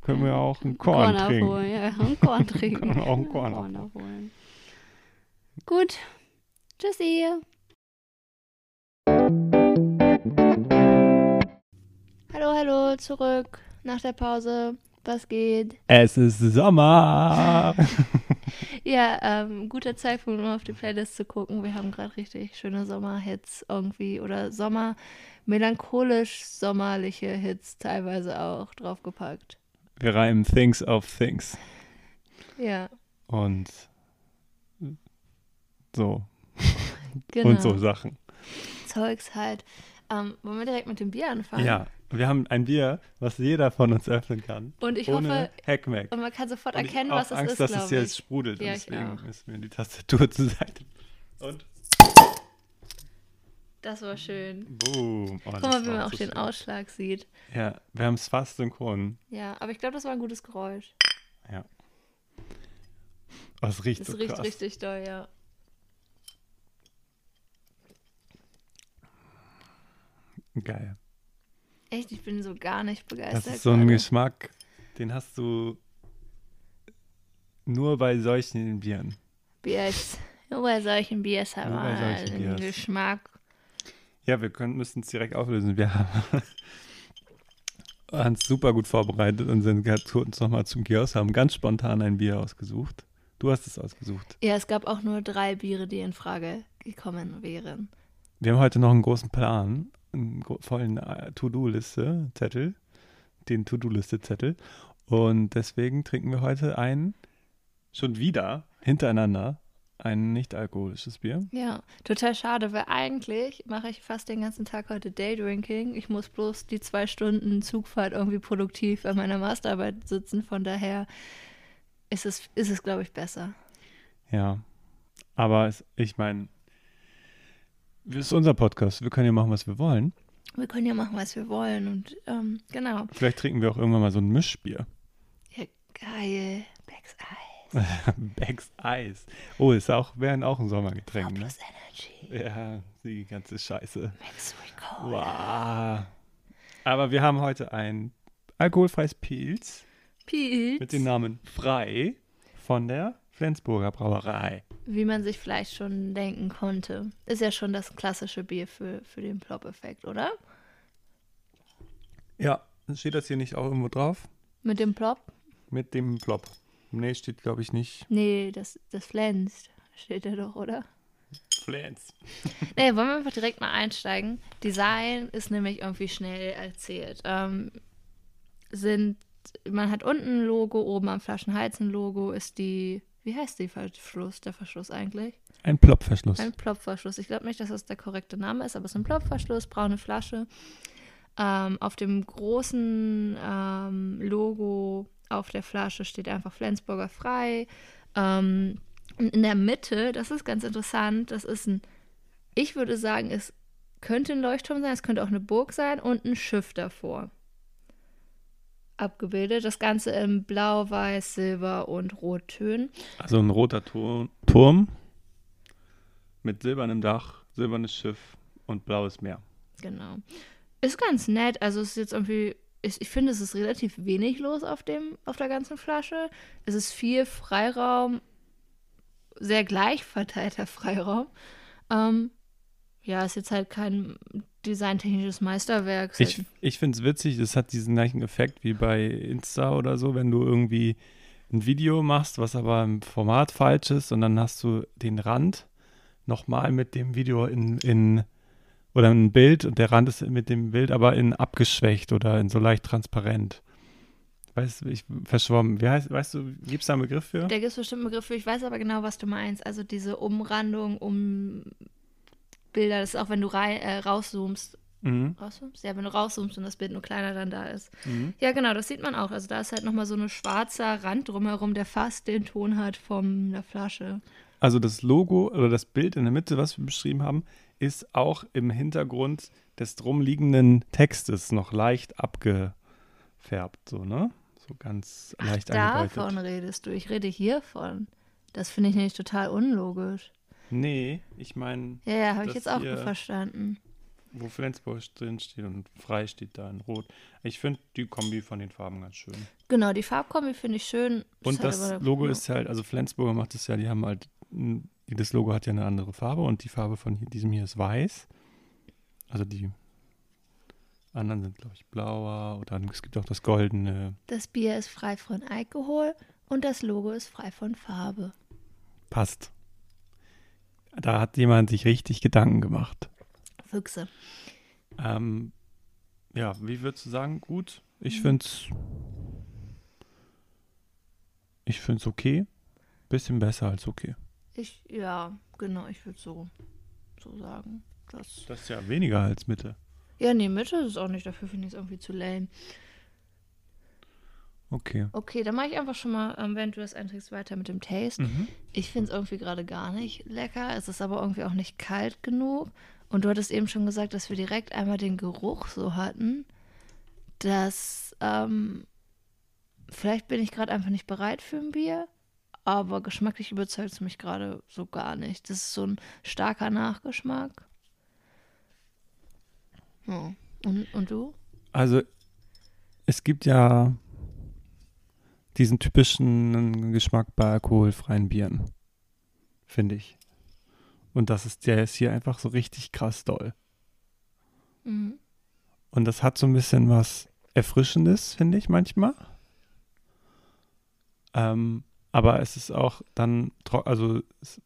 können wir auch ein Korn, Korn trinken. abholen. Ja, ein Korn *laughs* trinken. Können wir auch ein Korn abholen. Gut. Tschüssi. Hallo, hallo, zurück nach der Pause. Was geht? Es ist Sommer. *laughs* Ja, ähm, guter Zeitpunkt, um auf die Playlist zu gucken. Wir haben gerade richtig schöne Sommerhits irgendwie oder Sommer, melancholisch sommerliche Hits teilweise auch draufgepackt. Wir reimen Things auf Things. Ja, Und so. genau. Und so Sachen. Zeugs halt. Ähm, wollen wir direkt mit dem Bier anfangen? Ja, wir haben ein Bier, was jeder von uns öffnen kann. Und ich ohne hoffe, und man kann sofort Und erkennen, was es Angst, ist, dass es jetzt sprudelt. Ja, und deswegen ist mir die Tastatur *laughs* zur Seite. Und Das war schön. boom. Oh, Guck mal, wie man auch so den schön. Ausschlag sieht. Ja, wir haben es fast synchron. Ja, aber ich glaube, das war ein gutes Geräusch. Oh, es riecht Das so riecht krass. richtig doll, ja. Geil. Echt, ich bin so gar nicht begeistert. Das ist so ein gerade. Geschmack, den hast du nur bei solchen Bieren. Biers. Nur bei solchen Biers haben wir solchen einen. Geschmack. Ja, wir müssen es direkt auflösen. Wir haben *laughs* uns super gut vorbereitet und sind gerade kurz nochmal zum Kiosk, haben ganz spontan ein Bier ausgesucht. Du hast es ausgesucht. Ja, es gab auch nur drei Biere, die in Frage gekommen wären. Wir haben heute noch einen großen Plan, einen vollen äh, To-Do-Liste-Zettel, den To-Do-Liste-Zettel. Und deswegen trinken wir heute ein, schon wieder, hintereinander, ein nicht-alkoholisches Bier. Ja, total schade, weil eigentlich mache ich fast den ganzen Tag heute Daydrinking. Ich muss bloß die zwei Stunden Zugfahrt irgendwie produktiv an meiner Masterarbeit sitzen. Von daher ist es, ist es glaube ich, besser. Ja, aber es, ich meine, es ist unser Podcast. Wir können ja machen, was wir wollen. Wir können ja machen, was wir wollen. Und ähm, genau. Vielleicht trinken wir auch irgendwann mal so ein Mischbier. Ja, geil. Becks Eye. *laughs* Becks Eis. Oh, ist auch, wären auch ein Sommergetränk, ne? Plus Energy. Ja, die ganze Scheiße. Recola. Wow. Aber wir haben heute ein alkoholfreies Pilz Pilz. mit dem Namen Frei von der Flensburger Brauerei. Wie man sich vielleicht schon denken konnte. Ist ja schon das klassische Bier für, für den Plop-Effekt, oder? Ja, steht das hier nicht auch irgendwo drauf? Mit dem Plop? Mit dem Plop. Nee, steht glaube ich nicht. Nee, das, das flänzt. Steht da doch, oder? Flens. *laughs* Nee, wollen wir einfach direkt mal einsteigen. Design ist nämlich irgendwie schnell erzählt. Ähm, sind, man hat unten ein Logo, oben am Flaschenhals ein Logo, ist die, wie heißt die Verschluss, der Verschluss eigentlich? Ein Plopverschluss. Ein Plopverschluss. Ich glaube nicht, dass das der korrekte Name ist, aber es ist ein Plopverschluss, braune Flasche. Ähm, auf dem großen ähm, Logo auf der Flasche steht einfach Flensburger frei. Ähm, und in der Mitte, das ist ganz interessant, das ist ein, ich würde sagen, es könnte ein Leuchtturm sein, es könnte auch eine Burg sein und ein Schiff davor. Abgebildet. Das Ganze in Blau, Weiß, Silber und Rottönen. Also ein roter Tur Turm mit silbernem Dach, silbernes Schiff und blaues Meer. Genau. Ist ganz nett. Also es ist jetzt irgendwie, ich, ich finde, es ist relativ wenig los auf dem, auf der ganzen Flasche. Es ist viel Freiraum, sehr gleich verteilter *laughs* Freiraum. Ähm, ja, ist jetzt halt kein designtechnisches Meisterwerk. Ist Ich, ich finde es witzig, es hat diesen gleichen Effekt wie bei Insta oder so, wenn du irgendwie ein Video machst, was aber im Format falsch ist und dann hast du den Rand nochmal mit dem Video in, in oder ein Bild und der Rand ist mit dem Bild aber in abgeschwächt oder in so leicht transparent. Weißt du, ich verschwommen. Wie heißt, weißt du, gibt es da einen Begriff für? da gibt es bestimmt einen Begriff für. Ich weiß aber genau, was du meinst. Also diese Umrandung um Bilder, das ist auch, wenn du rei äh, rauszoomst. Mhm. Rauszoomst? Ja, wenn du rauszoomst und das Bild nur kleiner dann da ist. Mhm. Ja, genau, das sieht man auch. Also da ist halt nochmal so ein schwarzer Rand drumherum, der fast den Ton hat von der Flasche. Also das Logo oder das Bild in der Mitte, was wir beschrieben haben, ist auch im Hintergrund des drumliegenden Textes noch leicht abgefärbt, so, ne? So ganz Ach, leicht davon angedeutet. redest du. Ich rede hiervon. Das finde ich nämlich total unlogisch. Nee, ich meine, Ja, ja, habe ich Das jetzt auch hier- verstanden. wo Flensburg drin steht und frei steht da in Rot. Ich finde die Kombi von den Farben ganz schön. Genau, die Farbkombi finde ich schön. Und halt das aber- Logo ist halt, also Flensburger macht es ja, die haben halt, das Logo hat ja eine andere Farbe und die Farbe von hier, diesem hier ist weiß. Also die anderen sind, glaube ich, blauer oder es gibt auch das goldene. Das Bier ist frei von Alkohol und das Logo ist frei von Farbe. Passt. Da hat jemand sich richtig Gedanken gemacht. Füchse. Ähm, ja, wie würdest du sagen? Gut. Ich Mhm. finde es. Ich finde es okay. Bisschen besser als okay. Ich, ja, genau, ich würde so, so sagen. Das, Das ist ja weniger als Mitte. ja, nee, Mitte ist es auch nicht. Dafür finde ich es irgendwie zu lame. Okay. Okay, dann mache ich einfach schon mal, ähm, während du das einträgst, weiter mit dem Taste. Mhm. Ich finde es irgendwie gerade gar nicht lecker. Es ist aber irgendwie auch nicht kalt genug. Und du hattest eben schon gesagt, dass wir direkt einmal den Geruch so hatten, dass ähm, vielleicht bin ich gerade einfach nicht bereit für ein Bier, aber geschmacklich überzeugt es mich gerade so gar nicht. Das ist so ein starker Nachgeschmack. Ja. Und, und du? Also, es gibt ja diesen typischen Geschmack bei alkoholfreien Bieren, finde ich. Und das ist, der ist hier einfach so richtig krass doll. Mhm. Und das hat so ein bisschen was Erfrischendes, finde ich manchmal. Ähm, aber es ist auch dann, also es,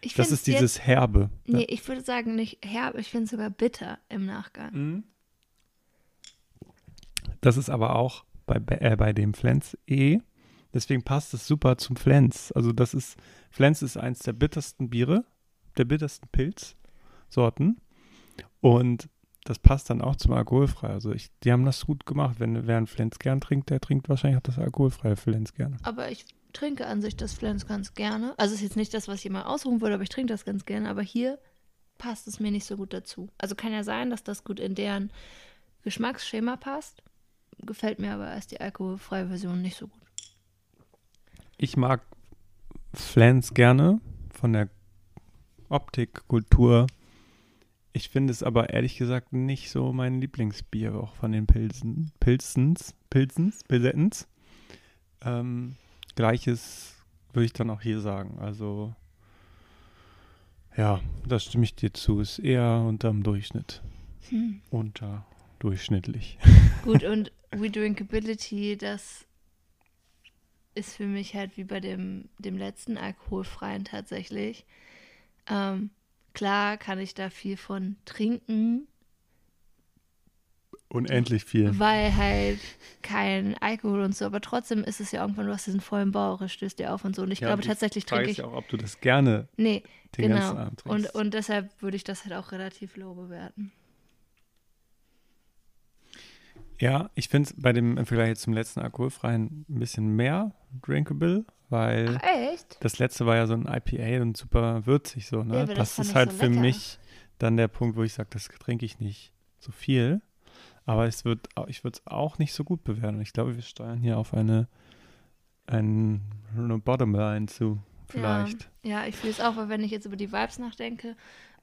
Ich das ist dieses Herbe. Nee, ich würde sagen nicht herb, ich finde es sogar bitter im Nachgang. Mhm. Das ist aber auch bei, äh, bei dem Flens E. Deswegen passt es super zum Flens. Also das ist, Flens ist eins der bittersten Biere, der bittersten Pilzsorten. Und das passt dann auch zum alkoholfrei. Also ich, die haben das gut gemacht. Wenn wer einen Flens gern trinkt, der trinkt wahrscheinlich auch das alkoholfreie Flens gerne. Aber ich trinke an sich das Flens ganz gerne. Also ist jetzt nicht das, was ich mal ausruhen würde, aber ich trinke das ganz gerne. Aber hier passt es mir nicht so gut dazu. Also kann ja sein, dass das gut in deren Geschmacksschema passt. Gefällt mir aber erst die alkoholfreie Version nicht so gut. Ich mag Flens gerne von der Optik, Kultur. Ich finde es aber ehrlich gesagt nicht so mein Lieblingsbier, auch von den Pilsen, Pilzens, Pilzens, Pilsettens. Ähm, Gleiches würde ich dann auch hier sagen. Also, ja, da stimme ich dir zu. Ist eher unterm Durchschnitt. Hm. Unterdurchschnittlich. Gut, *laughs* und Redrinkability, das ist für mich halt wie bei dem, dem letzten alkoholfreien tatsächlich. Ähm, klar kann ich da viel von trinken, Unendlich viel. weil halt kein Alkohol und so, aber trotzdem ist es ja irgendwann, du hast diesen vollen Bauch, es stößt dir auf und so. Und ich Ja, glaube tatsächlich trinke ich. auch, ob du das gerne Nee, den genau. ganzen Abend Und, trinkst. und deshalb würde ich das halt auch relativ low bewerten. Ja, ich finde es bei dem im Vergleich zum letzten alkoholfreien ein bisschen mehr drinkable, weil Ach, echt? das letzte war ja so ein IPA und super würzig so, ne? Ja, aber das das ist halt so für mich dann der Punkt, wo ich sage, das trinke ich nicht so viel. Aber es wird, ich würde es auch nicht so gut bewerten. Ich glaube, wir steuern hier auf eine, ein, eine Bottomline zu, vielleicht. Ja, ich fühle es auch, weil wenn ich jetzt über die Vibes nachdenke,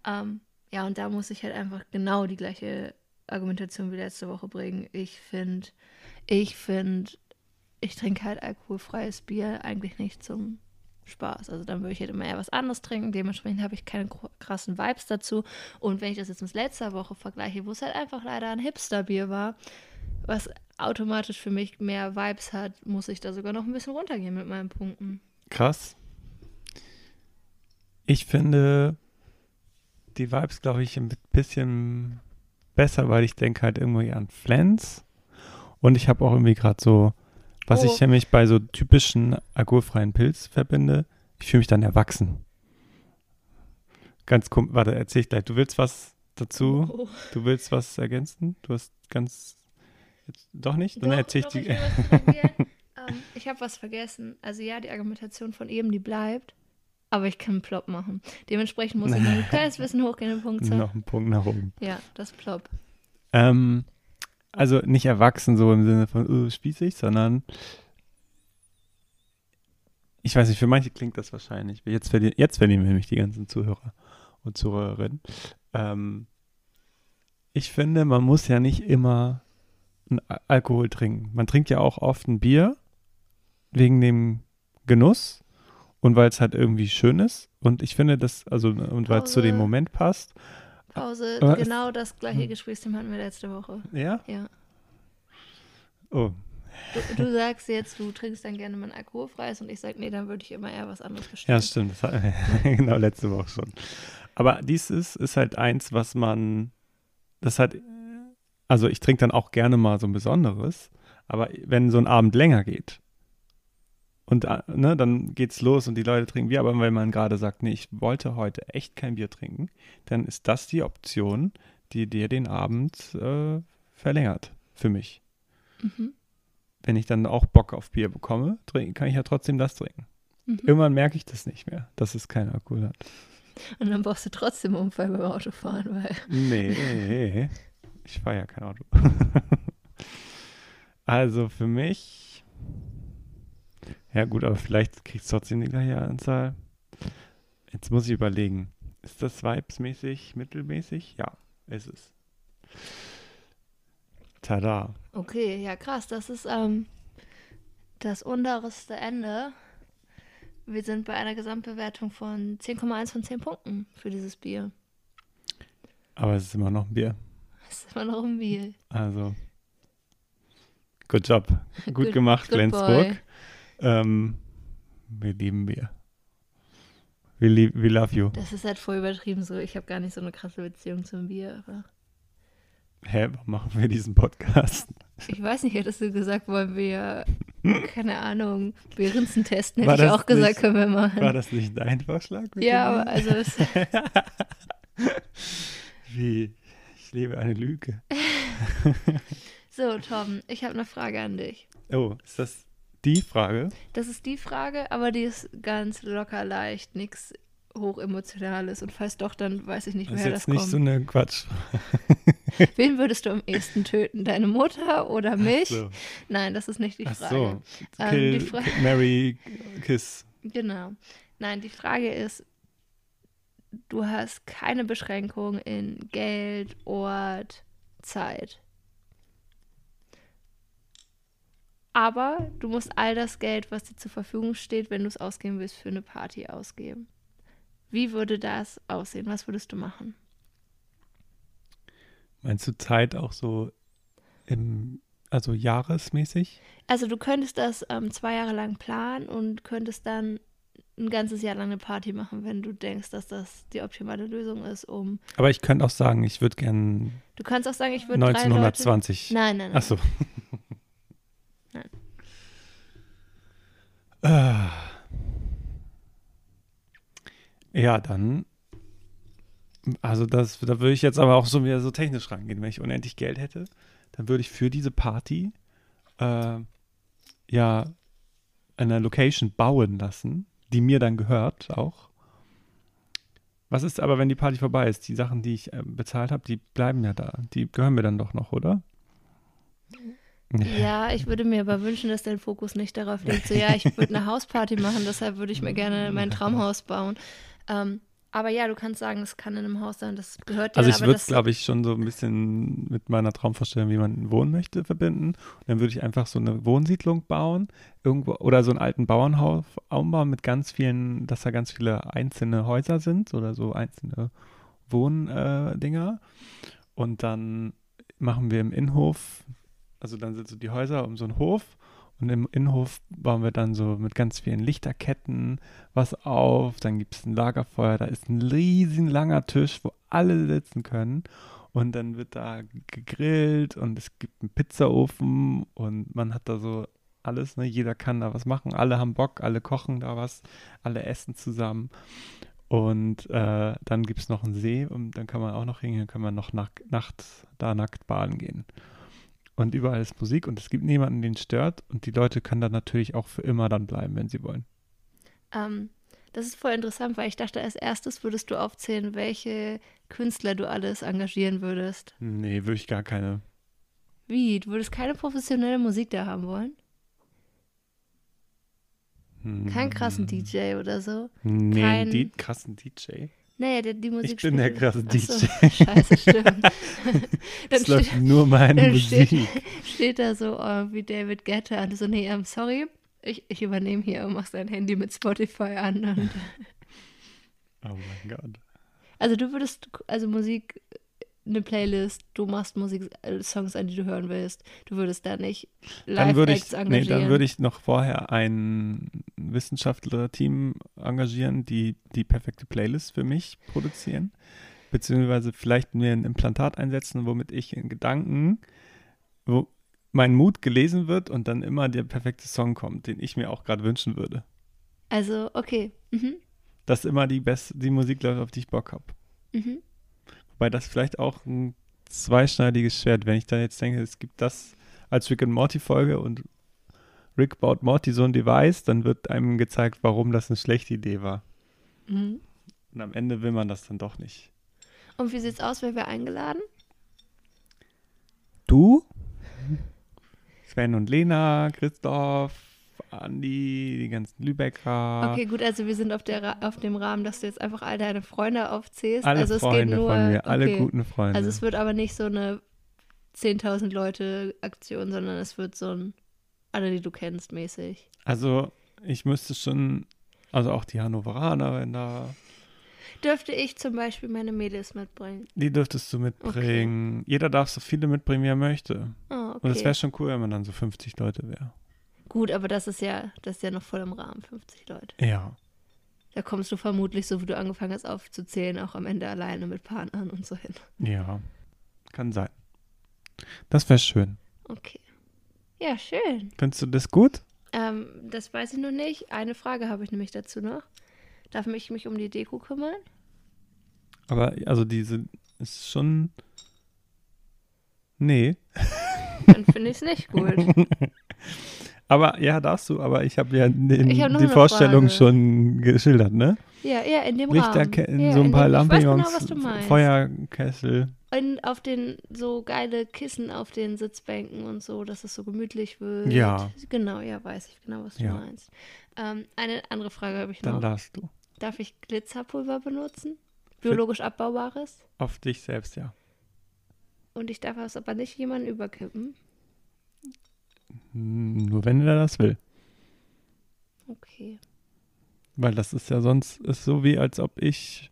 ähm, ja, und da muss ich halt einfach genau die gleiche Argumentation wie letzte Woche bringen. Ich finde, ich finde, ich trinke halt alkoholfreies Bier eigentlich nicht zum Spaß. Also dann würde ich halt immer eher was anderes trinken. Dementsprechend habe ich keine krassen Vibes dazu. Und wenn ich das jetzt mit letzter Woche vergleiche, wo es halt einfach leider ein Hipster-Bier war, was automatisch für mich mehr Vibes hat, muss ich da sogar noch ein bisschen runtergehen mit meinen Punkten. Krass. Ich finde die Vibes, glaube ich, ein bisschen besser, weil ich denke halt irgendwie an Flens. Und ich habe auch irgendwie gerade so, was Oh. ich nämlich bei so typischen alkoholfreien Pilz verbinde, ich fühle mich dann erwachsen. Ganz komisch, warte, erzähl ich gleich. Du willst was dazu? Oh. Du willst was ergänzen? Du hast ganz, jetzt, doch nicht? Dann Doch, erzähl ich doch, die. korrigieren. *laughs* ähm, ich habe was vergessen. Also ja, die Argumentation von eben, die bleibt. Aber ich kann einen Plop machen. Dementsprechend muss ich noch ein kleines bisschen hochgehen in Punktzahl. *laughs* noch einen Punkt nach oben. Ja, das Plop. Ähm, also nicht erwachsen so im Sinne von uh, spießig, sondern ich weiß nicht, für manche klingt das wahrscheinlich. Jetzt verlieren, jetzt verlieren wir nämlich die ganzen Zuhörer und Zuhörerinnen. Ähm, ich finde, man muss ja nicht immer einen Alkohol trinken. Man trinkt ja auch oft ein Bier wegen dem Genuss und weil es halt irgendwie schön ist. Und ich finde das, also, und weil es zu dem Moment passt. Pause, Aber genau das gleiche Hm. Gesprächsthema hatten wir letzte Woche. Ja? Ja. Oh, Du, du sagst jetzt, du trinkst dann gerne mal ein alkoholfreies und ich sag, nee, dann würde ich immer eher was anderes bestellen. ja, stimmt. Das hat, *laughs* genau, letzte Woche schon. Aber dies ist, ist halt eins, was man, das hat, also ich trinke dann auch gerne mal so ein besonderes, aber wenn so ein Abend länger geht und äh, ne, dann geht's los und die Leute trinken Bier, aber wenn man gerade sagt, nee, ich wollte heute echt kein Bier trinken, dann ist das die Option, die dir den Abend äh, verlängert für mich. Mhm. Wenn ich dann auch Bock auf Bier bekomme, trinken, kann ich ja trotzdem das trinken. Mhm. Irgendwann merke ich das nicht mehr, dass es keinen Alkohol hat. Und dann brauchst du trotzdem einen Unfall beim Autofahren, weil. Nee, *laughs* ich fahre ja kein Auto. *laughs* also für mich, ja gut, aber vielleicht kriegst du trotzdem die gleiche Anzahl. Jetzt muss ich überlegen, ist das vibesmäßig, mittelmäßig? Ja, ist es. Tada. Okay, ja krass, das ist ähm, das unterste Ende. Wir sind bei einer Gesamtbewertung von 10,1 von 10 Punkten für dieses Bier. Aber es ist immer noch ein Bier. *laughs* Das ist immer noch ein Bier. Also, good job. *laughs* Gut Good- gemacht, good Flensburg. Ähm, wir lieben Bier. We, li we love you. Das ist halt voll übertrieben so. Ich habe gar nicht so eine krasse Beziehung zum Bier, aber Hä, warum machen wir diesen Podcast? ich weiß nicht, hättest du gesagt, wollen wir, keine Ahnung, Behrensen testen, hätte ich auch gesagt, nicht- können wir machen. War das nicht dein Vorschlag? ja, aber also *laughs* Wie? Ich lebe eine Lüge. *laughs* so Tom, ich habe eine Frage an dich. Oh, ist das die Frage? Das ist die Frage, aber die ist ganz locker leicht, nichts hochemotionales. Und falls doch, dann weiß ich nicht, Das ist woher jetzt das nicht kommt. so eine Quatsch. *laughs* Wen würdest du am ehesten töten? Deine Mutter oder mich? So. Nein, das ist nicht die Ach Frage. so. Ähm, Kill, die Fra- Kill, Mary, Kiss. Genau. Nein, die Frage ist, du hast keine Beschränkung in Geld, Ort, Zeit. Aber du musst all das Geld, was dir zur Verfügung steht, wenn du es ausgeben willst, für eine Party ausgeben. Wie würde das aussehen? Was würdest du machen? Meinst du Zeit auch so im, also jahresmäßig? Also du könntest das ähm, zwei Jahre lang planen und könntest dann ein ganzes Jahr lang eine Party machen, wenn du denkst, dass das die optimale Lösung ist, um. Aber ich könnte auch sagen, ich würde gern Du kannst auch sagen, ich würde drei Leute. 1920. Nein, nein, nein. Ach so. Nein. Ah. Ja, dann. Also das, da würde ich jetzt aber auch so wieder so technisch rangehen. Wenn ich unendlich Geld hätte, dann würde ich für diese Party äh, ja eine Location bauen lassen, die mir dann gehört auch. Was ist aber, wenn die Party vorbei ist? Die Sachen, die ich äh, bezahlt habe, die bleiben ja da. Die gehören mir dann doch noch, oder? Ja, ich würde mir aber wünschen, dass dein Fokus nicht darauf liegt, so ja, ich würde eine Hausparty machen, deshalb würde ich mir gerne mein Traumhaus bauen. Ähm, aber ja, du kannst sagen, es kann in einem Haus sein, das gehört dir. Also ich würde es, glaube ich, schon so ein bisschen mit meiner Traumvorstellung, wie man wohnen möchte, verbinden. Und dann würde ich einfach so eine Wohnsiedlung bauen, irgendwo oder so einen alten Bauernhaus umbauen mit ganz vielen, dass da ganz viele einzelne Häuser sind oder so einzelne Wohndinger. Äh. Und dann machen wir im Innenhof, also dann sind so die Häuser um so einen Hof und im Innenhof bauen wir dann so mit ganz vielen Lichterketten was auf. Dann gibt es ein Lagerfeuer, da ist ein riesen langer Tisch, wo alle sitzen können. Und dann wird da gegrillt und es gibt einen Pizzaofen und man hat da so alles, ne? Jeder kann da was machen. Alle haben Bock, alle kochen da was, alle essen zusammen. Und äh, dann gibt es noch einen See und dann kann man auch noch hingehen, kann man noch nach, nachts da nackt baden gehen. Und überall ist Musik und es gibt niemanden, den es stört und die Leute können dann natürlich auch für immer dann bleiben, wenn sie wollen. Ähm, das ist voll interessant, weil ich dachte, als erstes würdest du aufzählen, welche Künstler du alles engagieren würdest. Nee, würde ich gar keine. Wie? Du würdest keine professionelle Musik da haben wollen? Hm. Keinen krassen DJ oder so? Nee, kein- krassen DJ. Nee, die, die Musik Ich bin der krasse Ach so, DJ. Scheiße, stimmt. *laughs* Es läuft nur meine dann steht, Musik. steht da so oh, wie David Guetta und so, nee, I'm sorry, ich, ich übernehme hier und mach dein Handy mit Spotify an. Und, *laughs* Oh mein Gott. also du würdest, also Musik, eine Playlist, du machst Musik, äh, Songs an, die du hören willst. Du würdest da nicht Dann würde ich, Live-Acts nee, engagieren. dann würde ich noch vorher ein Wissenschaftlerteam engagieren, die die perfekte Playlist für mich produzieren. Beziehungsweise vielleicht mir ein Implantat einsetzen, womit ich in Gedanken, wo mein Mut gelesen wird und dann immer der perfekte Song kommt, den ich mir auch gerade wünschen würde. also, okay. Mhm. Dass immer die beste, die Musik läuft, auf die ich Bock habe. Mhm. Wobei das vielleicht auch ein zweischneidiges Schwert, wenn ich da jetzt denke, es gibt das als Rick and Morty Folge und Rick baut Morty so ein Device, dann wird einem gezeigt, warum das eine schlechte Idee war. Mhm. Und am Ende will man das dann doch nicht. Und wie sieht's aus, wer wäre eingeladen? Du? Sven und Lena, Christoph, Andi, die ganzen Lübecker. Okay, gut, also wir sind auf, der, auf dem Rahmen, dass du jetzt einfach all deine Freunde aufzählst. Alle also es Freunde geht nur, von mir, alle okay. guten Freunde. Also es wird aber nicht so eine 10.000 Leute Aktion, sondern es wird so ein alle, die du kennst, mäßig. Also ich müsste schon, also auch die Hannoveraner, wenn da, Dürfte ich zum Beispiel meine Mädels mitbringen? die dürftest du mitbringen. Jeder darf so viele mitbringen, wie er möchte. Oh, Und es okay. wäre schon cool, wenn man dann so 50 Leute wäre. Gut, aber das ist ja, das ist ja noch voll im Rahmen, 50 Leute. Ja. Da kommst du vermutlich, so wie du angefangen hast aufzuzählen, auch am Ende alleine mit Partnern und so hin. Ja. Kann sein. Das wäre schön. Okay. Ja, schön. Findest du das gut? Ähm, das weiß ich noch nicht. Eine Frage habe ich nämlich dazu noch. Darf ich mich um die Deko kümmern? Aber also diese ist schon. Nee. Dann finde ich es nicht gut. *laughs* Aber ja, darfst du, aber ich habe ja den, Ich hab die Vorstellung Frage. schon geschildert, ne? Ja, ja, in dem Rahmen. ja, so ein in paar dem, ich weiß Lampions, genau, was du meinst. Feuerkessel. Und auf den so geile Kissen auf den Sitzbänken und so, dass es so gemütlich wird. Ja. Genau, ja, weiß ich genau, was du Ja. meinst. Ähm, eine andere Frage habe ich Dann noch. darfst du. Darf ich Glitzerpulver benutzen? Biologisch abbaubares? Auf dich selbst, ja. Und ich darf es aber nicht jemanden überkippen. Hm, Nur wenn er das will. Okay. Weil das ist ja sonst ist so wie, als ob ich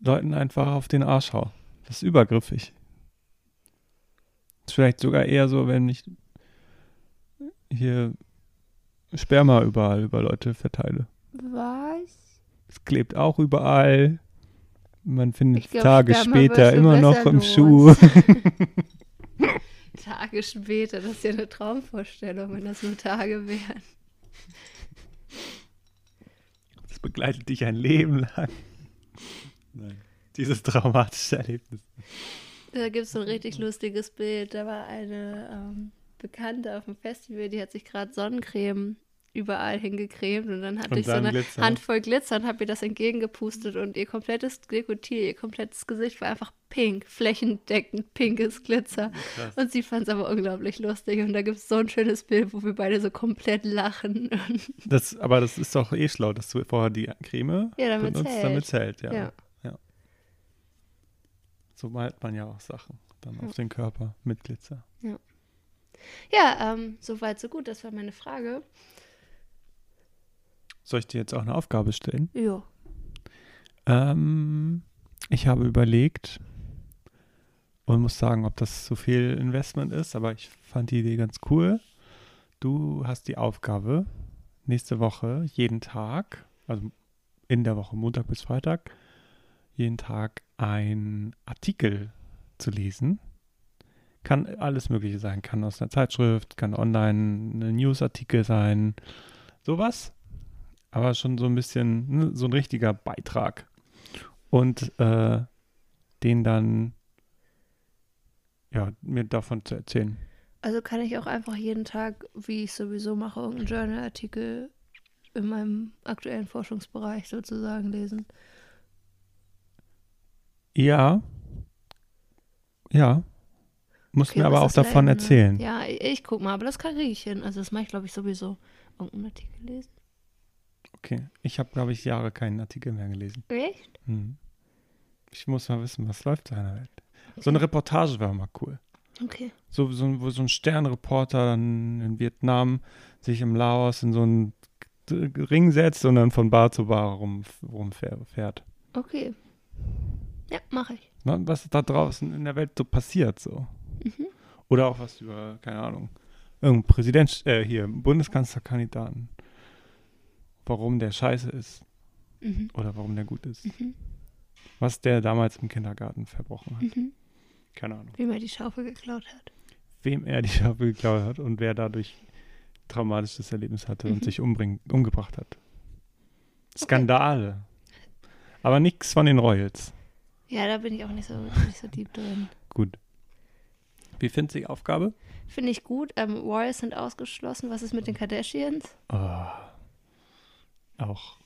Leuten einfach auf den Arsch hau. Das ist übergriffig. Ist vielleicht sogar eher so, wenn ich hier Sperma überall über Leute verteile. Was? Es klebt auch überall. Man findet glaub, Tage Sperma später immer noch im los. Schuh. *laughs* *laughs* Tage später, das ist ja eine Traumvorstellung, wenn das nur Tage wären. Das begleitet dich ein Leben lang. Nein. Dieses traumatische Erlebnis. Da gibt es so ein richtig lustiges Bild. Da war eine ähm, Bekannte auf dem Festival, die hat sich gerade Sonnencreme überall hingecremt und dann hatte Und ich so dann eine Glitzer. Handvoll Glitzer und habe ihr das entgegengepustet und ihr komplettes Dekotier, ihr komplettes Gesicht war einfach pink, flächendeckend pinkes Glitzer. Krass. Und sie fand es aber unglaublich lustig und da gibt es so ein schönes Bild, wo wir beide so komplett lachen. *laughs* Das, aber das ist doch eh schlau, dass du vorher die Creme Ja, damit benutzt, hält. damit es hält. Ja. Ja. ja. So malt man ja auch Sachen dann auf den Körper mit Glitzer. Ja, ähm, soweit, so gut. Das war meine Frage. Soll ich dir jetzt auch eine Aufgabe stellen? Ja. Ähm, ich habe überlegt und muss sagen, ob das zu viel Investment ist, aber ich fand die Idee ganz cool. Du hast die Aufgabe, nächste Woche jeden Tag, also in der Woche Montag bis Freitag, jeden Tag ein Artikel zu lesen. Kann alles Mögliche sein, kann aus einer Zeitschrift, kann online ein Newsartikel sein, sowas. Aber schon so ein bisschen, ne, so ein richtiger Beitrag. Und äh, den dann, ja, mir davon zu erzählen. Also kann ich auch einfach jeden Tag, wie ich sowieso mache, irgendeinen Journal-Artikel in meinem aktuellen Forschungsbereich sozusagen lesen. Ja. Ja. Muss Okay, mir aber auch davon Lernen, ne? erzählen. Ja, ich, ich guck mal, aber das kriege ich hin. Also das mache ich, glaube ich, sowieso. Irgendeinen Artikel lesen. Okay. Ich habe, glaube ich, Jahre keinen Artikel mehr gelesen. Echt? Hm. Ich muss mal wissen, was läuft so in der Welt. So eine Reportage war mal cool. Okay. So, so, wo so ein Sternreporter dann in Vietnam sich im Laos in so einen Ring setzt und dann von Bar zu Bar rum, rumfährt. Okay. Ja, mache ich. Was da draußen in der Welt so passiert so. Mhm. Oder auch was über, keine Ahnung, irgendein Präsident, äh, hier, Bundeskanzlerkandidaten. Warum der scheiße ist. Mhm. Oder warum der gut ist. Mhm. Was der damals im Kindergarten verbrochen hat. Mhm. Keine Ahnung. Wie man die Schaufel geklaut hat. Wem er die Schaufel geklaut hat und wer dadurch traumatisches Erlebnis hatte Mhm. und sich umbring, umgebracht hat. Skandale. Aber nichts von den Royals. Ja, da bin ich auch nicht so, nicht so deep drin. Gut. Wie findest du die Aufgabe? Finde ich gut. Ähm, Royals sind ausgeschlossen. Was ist mit den Kardashians? Oh. Auch.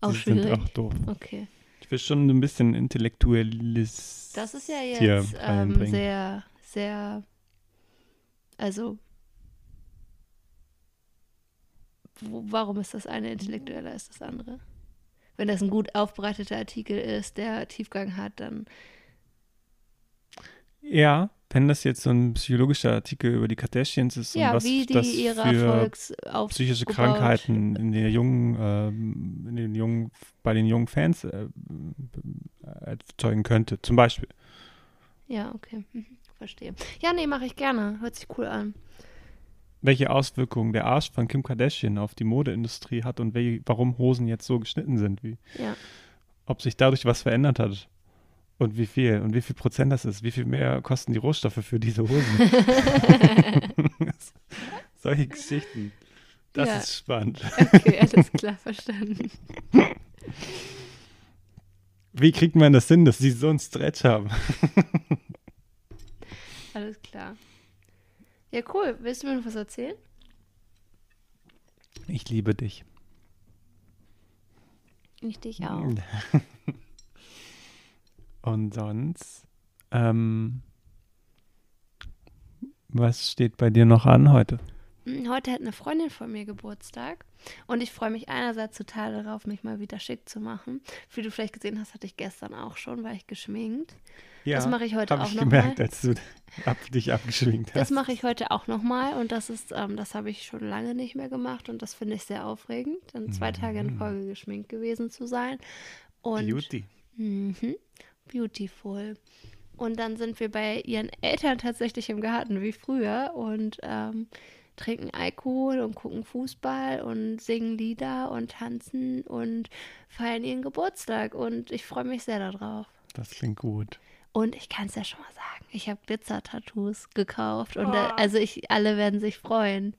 Auch sind schwierig. auch doof. Okay. Ich will schon ein bisschen intellektuelles. Das ist ja jetzt ähm, sehr, sehr, also, wo, warum ist das eine intellektueller als das andere? Wenn das ein gut aufbereiteter Artikel ist, der Tiefgang hat, dann, Ja, wenn das jetzt so ein psychologischer Artikel über die Kardashians ist und ja, was wie die das ihre für psychische. Krankheiten in den jungen, ähm, in den jungen, bei den jungen Fans äh, erzeugen könnte, zum Beispiel. Ja, okay, mhm. verstehe. Ja, nee, mache ich gerne. Hört sich cool an. Welche Auswirkungen der Arsch von Kim Kardashian auf die Modeindustrie hat und warum Hosen jetzt so geschnitten sind, wie, Ja, ob sich dadurch was verändert hat und wie viel und wie viel Prozent das ist, wie viel mehr kosten die Rohstoffe für diese Hosen. *laughs* Solche Geschichten. Das Ja. ist spannend. okay, alles klar, verstanden. Wie kriegt man das hin, dass sie so einen Stretch haben? Alles klar. Ja, cool. Willst du mir noch was erzählen? Ich liebe dich. Ich dich *laughs* auch. Und sonst, ähm, was steht bei dir noch an heute? Hm, Heute hat eine Freundin von mir Geburtstag und ich freue mich einerseits total darauf, mich mal wieder schick zu machen. Wie du vielleicht gesehen hast, hatte ich gestern auch schon, war ich geschminkt. Das mache ich heute habe auch ich noch gemerkt, mal. als du ab, dich abgeschminkt Das hast. mache ich heute auch nochmal und das ist, ähm, das habe ich schon lange nicht mehr gemacht und das finde ich sehr aufregend, dann zwei Tage in Mhm. Folge geschminkt gewesen zu sein. Und Beauty. Mhm. Beautiful. Und dann sind wir bei ihren Eltern tatsächlich im Garten wie früher und ähm, trinken Alkohol und gucken Fußball und singen Lieder und tanzen und feiern ihren Geburtstag. Und ich freue mich sehr darauf. Das klingt gut. Und ich kann es ja schon mal sagen, ich habe Glitzer-Tattoos gekauft und äh, also ich, alle werden sich freuen.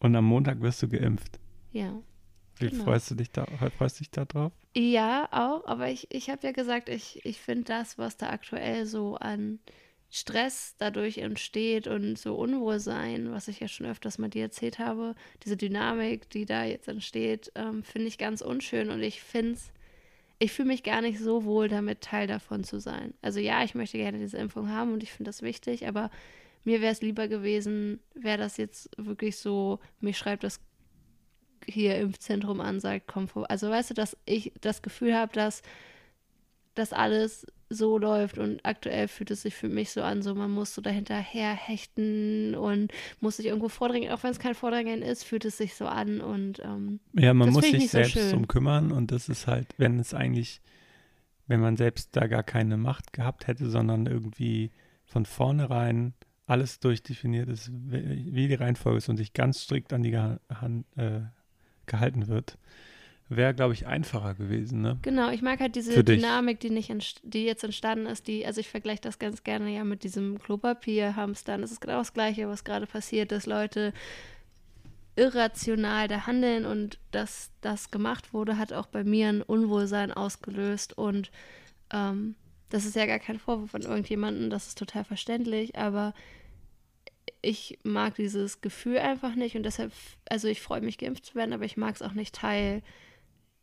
Und am Montag wirst du geimpft. Ja. Wie Genau. freust du dich da, freust dich da drauf? Ja, auch, aber ich, ich habe ja gesagt, ich, ich finde das, was da aktuell so an Stress dadurch entsteht und so Unwohlsein, was ich ja schon öfters mal dir erzählt habe, diese Dynamik, die da jetzt entsteht, ähm, finde ich ganz unschön und ich finde es, ich fühle mich gar nicht so wohl damit, Teil davon zu sein. Also ja, ich möchte gerne diese Impfung haben und ich finde das wichtig, aber mir wäre es lieber gewesen, wäre das jetzt wirklich so, mich schreibt das hier Impfzentrum an, sagt, komm vor. Also weißt du, dass ich das Gefühl habe, dass das alles so läuft und aktuell fühlt es sich für mich so an, so man muss so dahinterher hechten und muss sich irgendwo vordringen, auch wenn es kein Vordrängeln ist, fühlt es sich so an und ähm, Ja, man muss sich so selbst schön. drum kümmern und das ist halt, wenn es eigentlich, wenn man selbst da gar keine Macht gehabt hätte, sondern irgendwie von vornherein alles durchdefiniert ist, wie die Reihenfolge ist und sich ganz strikt an die geha- Han- äh, gehalten wird, wäre, glaube ich, einfacher gewesen, ne? Genau, ich mag halt diese. Dynamik, die, nicht die jetzt entstanden ist, die, also ich vergleiche das ganz gerne ja mit diesem Klopapier-Hamstern. Das ist genau das Gleiche, was gerade passiert, dass Leute irrational da handeln und dass das gemacht wurde, hat auch bei mir ein Unwohlsein ausgelöst und ähm, das ist ja gar kein Vorwurf von irgendjemandem, das ist total verständlich, aber ich mag dieses Gefühl einfach nicht und deshalb, also ich freue mich geimpft zu werden, aber ich mag es auch nicht Teil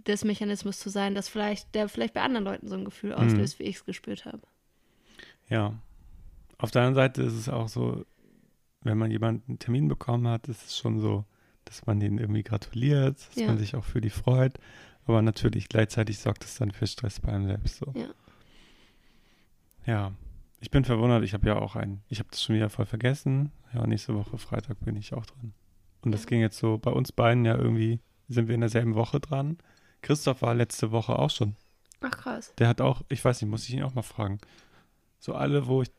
des Mechanismus zu sein, dass vielleicht, der vielleicht bei anderen Leuten so ein Gefühl auslöst, wie ich es gespürt habe. Ja. Auf der anderen Seite ist es auch so, wenn man jemanden einen Termin bekommen hat, ist es schon so, dass man denen irgendwie gratuliert, dass Ja. man sich auch für die freut. Aber natürlich gleichzeitig sorgt es dann für Stress bei einem selbst so. Ja. Ja. Ich bin verwundert, ich habe ja auch ein, ich habe das schon wieder voll vergessen. Ja, nächste Woche Freitag bin ich auch dran. Und das ging jetzt so bei uns beiden ja irgendwie, sind wir in derselben Woche dran. Christoph war letzte Woche auch schon. Ach krass. Der hat auch, ich weiß nicht, muss ich ihn auch mal fragen. So alle, wo ich,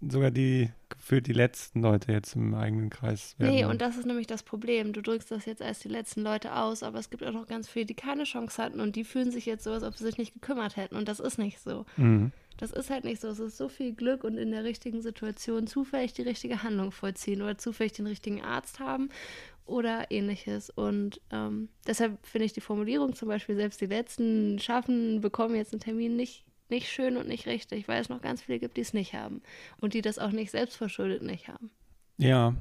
sogar die, gefühlt die letzten Leute jetzt im eigenen Kreis werden. Nee, und das ist nämlich das Problem. Du drückst das jetzt als die letzten Leute aus, aber es gibt auch noch ganz viele, die keine Chance hatten und die fühlen sich jetzt so, als ob sie sich nicht gekümmert hätten. Und das ist nicht so. Mhm. Das ist halt nicht so. Es ist so viel Glück und in der richtigen Situation zufällig die richtige Handlung vollziehen oder zufällig den richtigen Arzt haben oder ähnliches. Und ähm, deshalb finde ich die Formulierung zum Beispiel, selbst die Letzten schaffen, bekommen jetzt einen Termin nicht, nicht schön und nicht richtig, weil es noch ganz viele gibt, die es nicht haben und die das auch nicht selbstverschuldet nicht haben. Ja,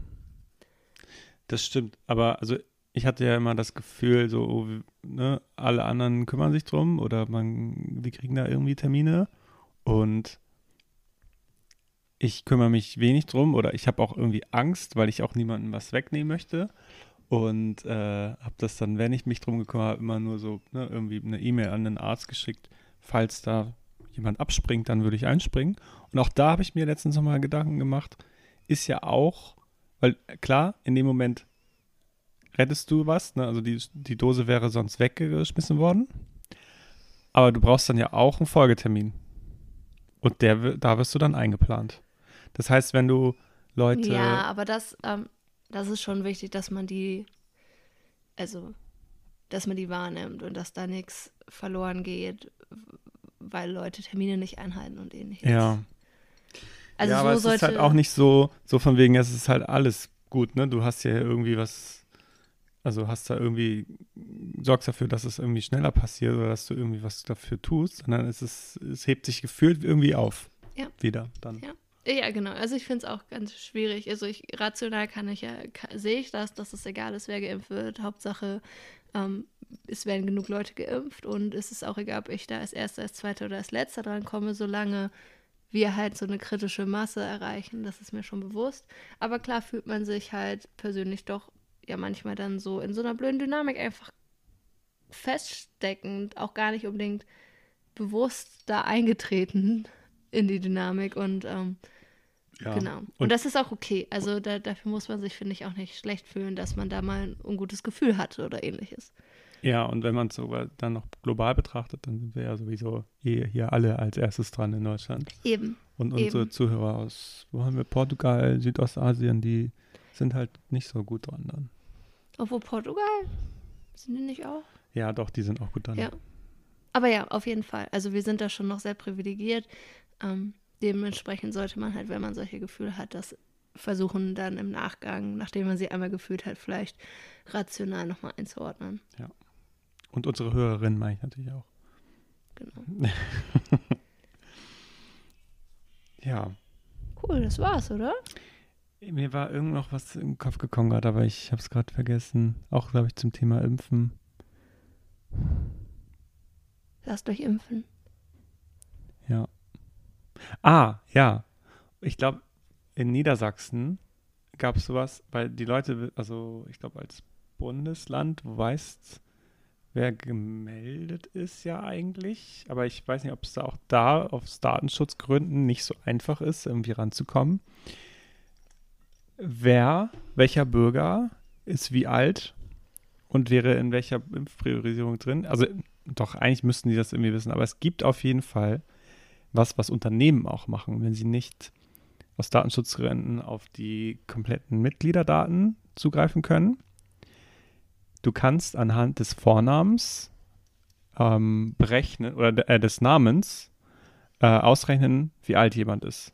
das stimmt. Aber also ich hatte ja immer das Gefühl, so, oh, ne, alle anderen kümmern sich drum oder man, die kriegen da irgendwie Termine und ich kümmere mich wenig drum oder ich habe auch irgendwie Angst, weil ich auch niemandem was wegnehmen möchte und äh, habe das dann, wenn ich mich drum gekümmert habe, immer nur so ne, irgendwie eine E-Mail an den Arzt geschickt, falls da jemand abspringt, dann würde ich einspringen. Und auch da habe ich mir letztens nochmal Gedanken gemacht, ist ja auch, weil klar, in dem Moment rettest du was, ne? also die, die Dose wäre sonst weggeschmissen worden, aber du brauchst dann ja auch einen Folgetermin. Und der, da wirst du dann eingeplant. Das heißt, wenn du Leute. Ja, aber das, ähm, das ist schon wichtig, dass man die, also, dass man die wahrnimmt und dass da nichts verloren geht, weil Leute Termine nicht einhalten und ähnliches. Ja. Also ja, so aber es ist halt auch nicht so, so von wegen, es ist halt alles gut, ne? Du hast ja irgendwie was, also hast da irgendwie, sorgst dafür, dass es irgendwie schneller passiert oder dass du irgendwie was dafür tust, sondern es ist, es hebt sich gefühlt irgendwie auf. Ja. Wieder dann. Ja. Ja, genau. Also ich finde es auch ganz schwierig. Also ich rational kann ich ja, sehe ich das, dass es egal ist, wer geimpft wird. Hauptsache, ähm, es werden genug Leute geimpft und es ist auch egal, ob ich da als Erster, als Zweiter oder als Letzter dran komme, solange wir halt so eine kritische Masse erreichen. Das ist mir schon bewusst. Aber klar fühlt man sich halt persönlich doch ja manchmal dann so in so einer blöden Dynamik einfach feststeckend, auch gar nicht unbedingt bewusst da eingetreten *laughs* in die Dynamik und ähm, Ja. Genau. Und, Und- das ist auch okay. Also da, dafür muss man sich, finde ich, auch nicht schlecht fühlen, dass man da mal ein ungutes Gefühl hatte oder ähnliches. Ja, und wenn man es sogar dann noch global betrachtet, dann sind wir ja sowieso hier, hier alle als erstes dran in Deutschland. Eben. Und unsere Eben. Zuhörer aus, wo haben wir, Portugal, Südostasien, die sind halt nicht so gut dran dann. Obwohl Portugal, sind die nicht auch? Ja, doch, die sind auch gut dran. Ja. Aber ja, auf jeden Fall. Also wir sind da schon noch sehr privilegiert. Ähm, dementsprechend sollte man halt, wenn man solche Gefühle hat, das versuchen dann im Nachgang, nachdem man sie einmal gefühlt hat, vielleicht rational nochmal einzuordnen. Und unsere Hörerinnen meine ich natürlich auch. Genau. *laughs* Ja, Cool, das war's, oder? Mir war irgend noch was im Kopf gekommen gerade, aber ich habe es gerade vergessen. Auch, glaube ich, zum Thema Impfen. Lasst euch impfen. Ja. Ah, ja. Ich glaube, in Niedersachsen gab es sowas, weil die Leute, also ich glaube, als Bundesland, weißt, wer gemeldet ist ja eigentlich, aber ich weiß nicht, ob es da auch da aus Datenschutzgründen nicht so einfach ist, irgendwie ranzukommen. Wer, welcher Bürger ist wie alt und wäre in welcher Impfpriorisierung drin? Also doch, eigentlich müssten die das irgendwie wissen, aber es gibt auf jeden Fall was, was Unternehmen auch machen, wenn sie nicht aus Datenschutzgründen auf die kompletten Mitgliederdaten zugreifen können. Du kannst anhand des Vornamens ähm, berechnen oder de- äh, des Namens äh, ausrechnen, wie alt jemand ist.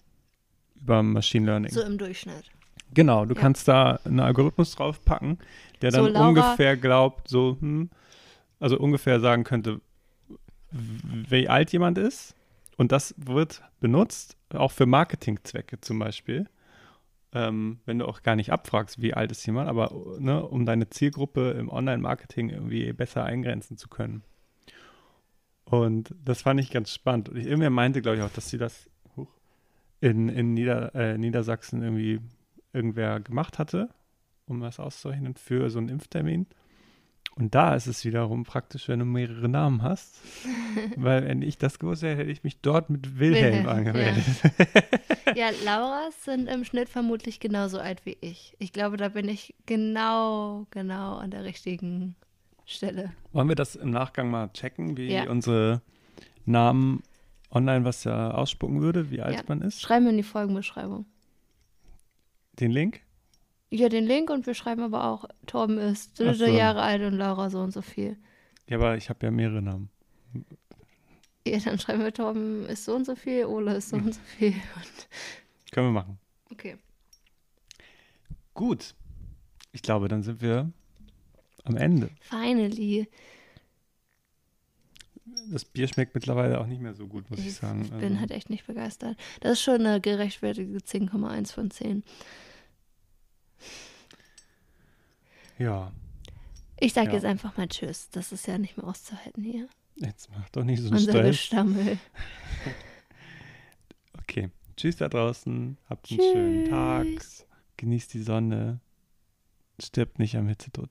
Über Machine Learning. So im Durchschnitt. Genau, du Ja. kannst da einen Algorithmus draufpacken, der So, dann Laura- ungefähr glaubt, so, hm, also ungefähr sagen könnte, wie alt jemand ist. Und das wird benutzt, auch für Marketingzwecke zum Beispiel. Ähm, wenn du auch gar nicht abfragst, wie alt ist jemand, aber ne, um deine Zielgruppe im Online-Marketing irgendwie besser eingrenzen zu können. Und das fand ich ganz spannend. Und ich, irgendwer meinte, glaube ich, auch, dass sie das in, in Nieder, äh, Niedersachsen irgendwie irgendwer gemacht hatte. um was auszurechnen für so einen Impftermin. Und da ist es wiederum praktisch, wenn du mehrere Namen hast. *laughs* Weil wenn ich das gewusst hätte, hätte ich mich dort mit Wilhelm, Wilhelm, angemeldet. Ja, *laughs* Lauras sind im Schnitt vermutlich genauso alt wie ich. Ich glaube, da bin ich genau, genau an der richtigen Stelle. Wollen wir das im Nachgang mal checken, wie Ja. unsere Namen online was ja ausspucken würde, wie alt Ja. man ist? Schreiben wir in die Folgenbeschreibung. Den Link? Ja, den Link und wir schreiben aber auch, Torben ist so. Jahre alt und Laura so und so viel. Ja, aber ich habe ja mehrere Namen. Ja, dann schreiben wir, Torben ist so und so viel, Ole ist so und so viel. Und, *laughs* Können wir machen. okay. Gut. Ich glaube, dann sind wir am Ende. Finally. Das Bier schmeckt mittlerweile auch nicht mehr so gut, muss ich, Ich sagen. bin Also, halt echt nicht begeistert. Das ist schon eine gerechtfertigte 10,1 von 10. ja, Ich sage Ja. jetzt einfach mal Tschüss. Das ist ja nicht mehr auszuhalten hier. jetzt mach doch nicht so einen Unser Stress. Gestammel. *laughs* Okay. Tschüss da draußen. Habt einen schönen Tag. Tschüss. Genießt die Sonne. Stirbt nicht am Hitzetod.